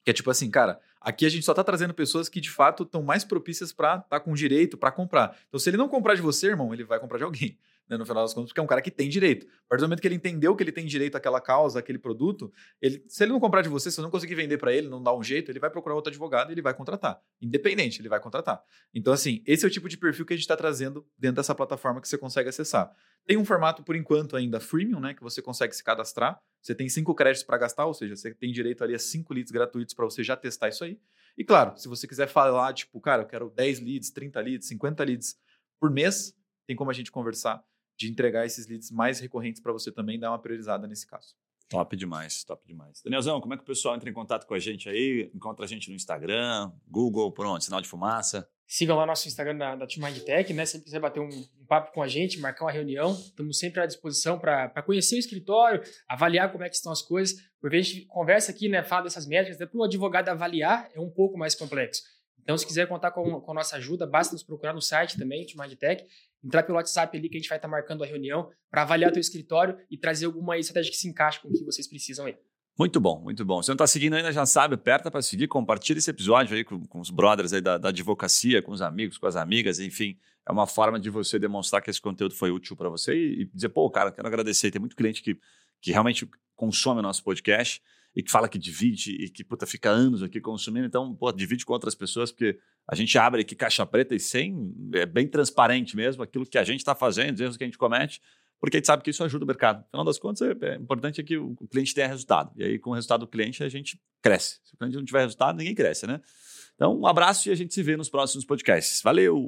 Que é tipo assim, cara, aqui a gente só tá trazendo pessoas que de fato estão mais propícias para estar tá com direito, para comprar. Então, se ele não comprar de você, irmão, ele vai comprar de alguém né, no final das contas, porque é um cara que tem direito. A partir do momento que ele entendeu que ele tem direito àquela causa, àquele produto, ele, se ele não comprar de você, se você não conseguir vender para ele, não dar um jeito, ele vai procurar outro advogado e ele vai contratar. Independente, ele vai contratar. Então, assim, esse é o tipo de perfil que a gente está trazendo dentro dessa plataforma que você consegue acessar. Tem um formato, por enquanto, ainda freemium, né, que você consegue se cadastrar. Você tem cinco créditos para gastar, ou seja, você tem direito ali a cinco leads gratuitos para você já testar isso aí. E claro, se você quiser falar, tipo, cara, eu quero 10 leads, 30 leads, 50 leads por mês, tem como a gente conversar de entregar esses leads mais recorrentes para você também dar uma priorizada nesse caso. Top demais, top demais. Danielzão, como é que o pessoal entra em contato com a gente aí? Encontra a gente no Instagram, Google, por onde? Sinal de fumaça? Sigam lá nosso Instagram da, da Team Tech, né? Se quiser bater um, um, papo com a gente, marcar uma reunião, estamos sempre à disposição para conhecer o escritório, avaliar como é que estão as coisas. Porque a gente conversa aqui, né? Fala dessas métricas, até para o advogado avaliar é um pouco mais complexo. Então, se quiser contar com, com a nossa ajuda, basta nos procurar no site também, Team Tech entrar pelo WhatsApp ali que a gente vai estar tá marcando a reunião para avaliar o teu escritório e trazer alguma estratégia que se encaixe com o que vocês precisam aí. Muito bom, muito bom. Se não está seguindo ainda, já sabe, aperta para seguir, compartilha esse episódio aí com, com os brothers aí da, da, advocacia, com os amigos, com as amigas, enfim. É uma forma de você demonstrar que esse conteúdo foi útil para você e, e, dizer, pô, cara, quero agradecer. Tem muito cliente que, que realmente consome o nosso podcast e que fala que divide e que puta, fica anos aqui consumindo. Então, pô, divide com outras pessoas, porque a gente abre aqui caixa preta e sem, é bem transparente mesmo aquilo que a gente está fazendo, os erros que a gente comete, porque a gente sabe que isso ajuda o mercado. No final das contas, é, é importante é que o cliente tenha resultado. E aí, com o resultado do cliente, a gente cresce. Se o cliente não tiver resultado, ninguém cresce, né? Então, um abraço e a gente se vê nos próximos podcasts. Valeu!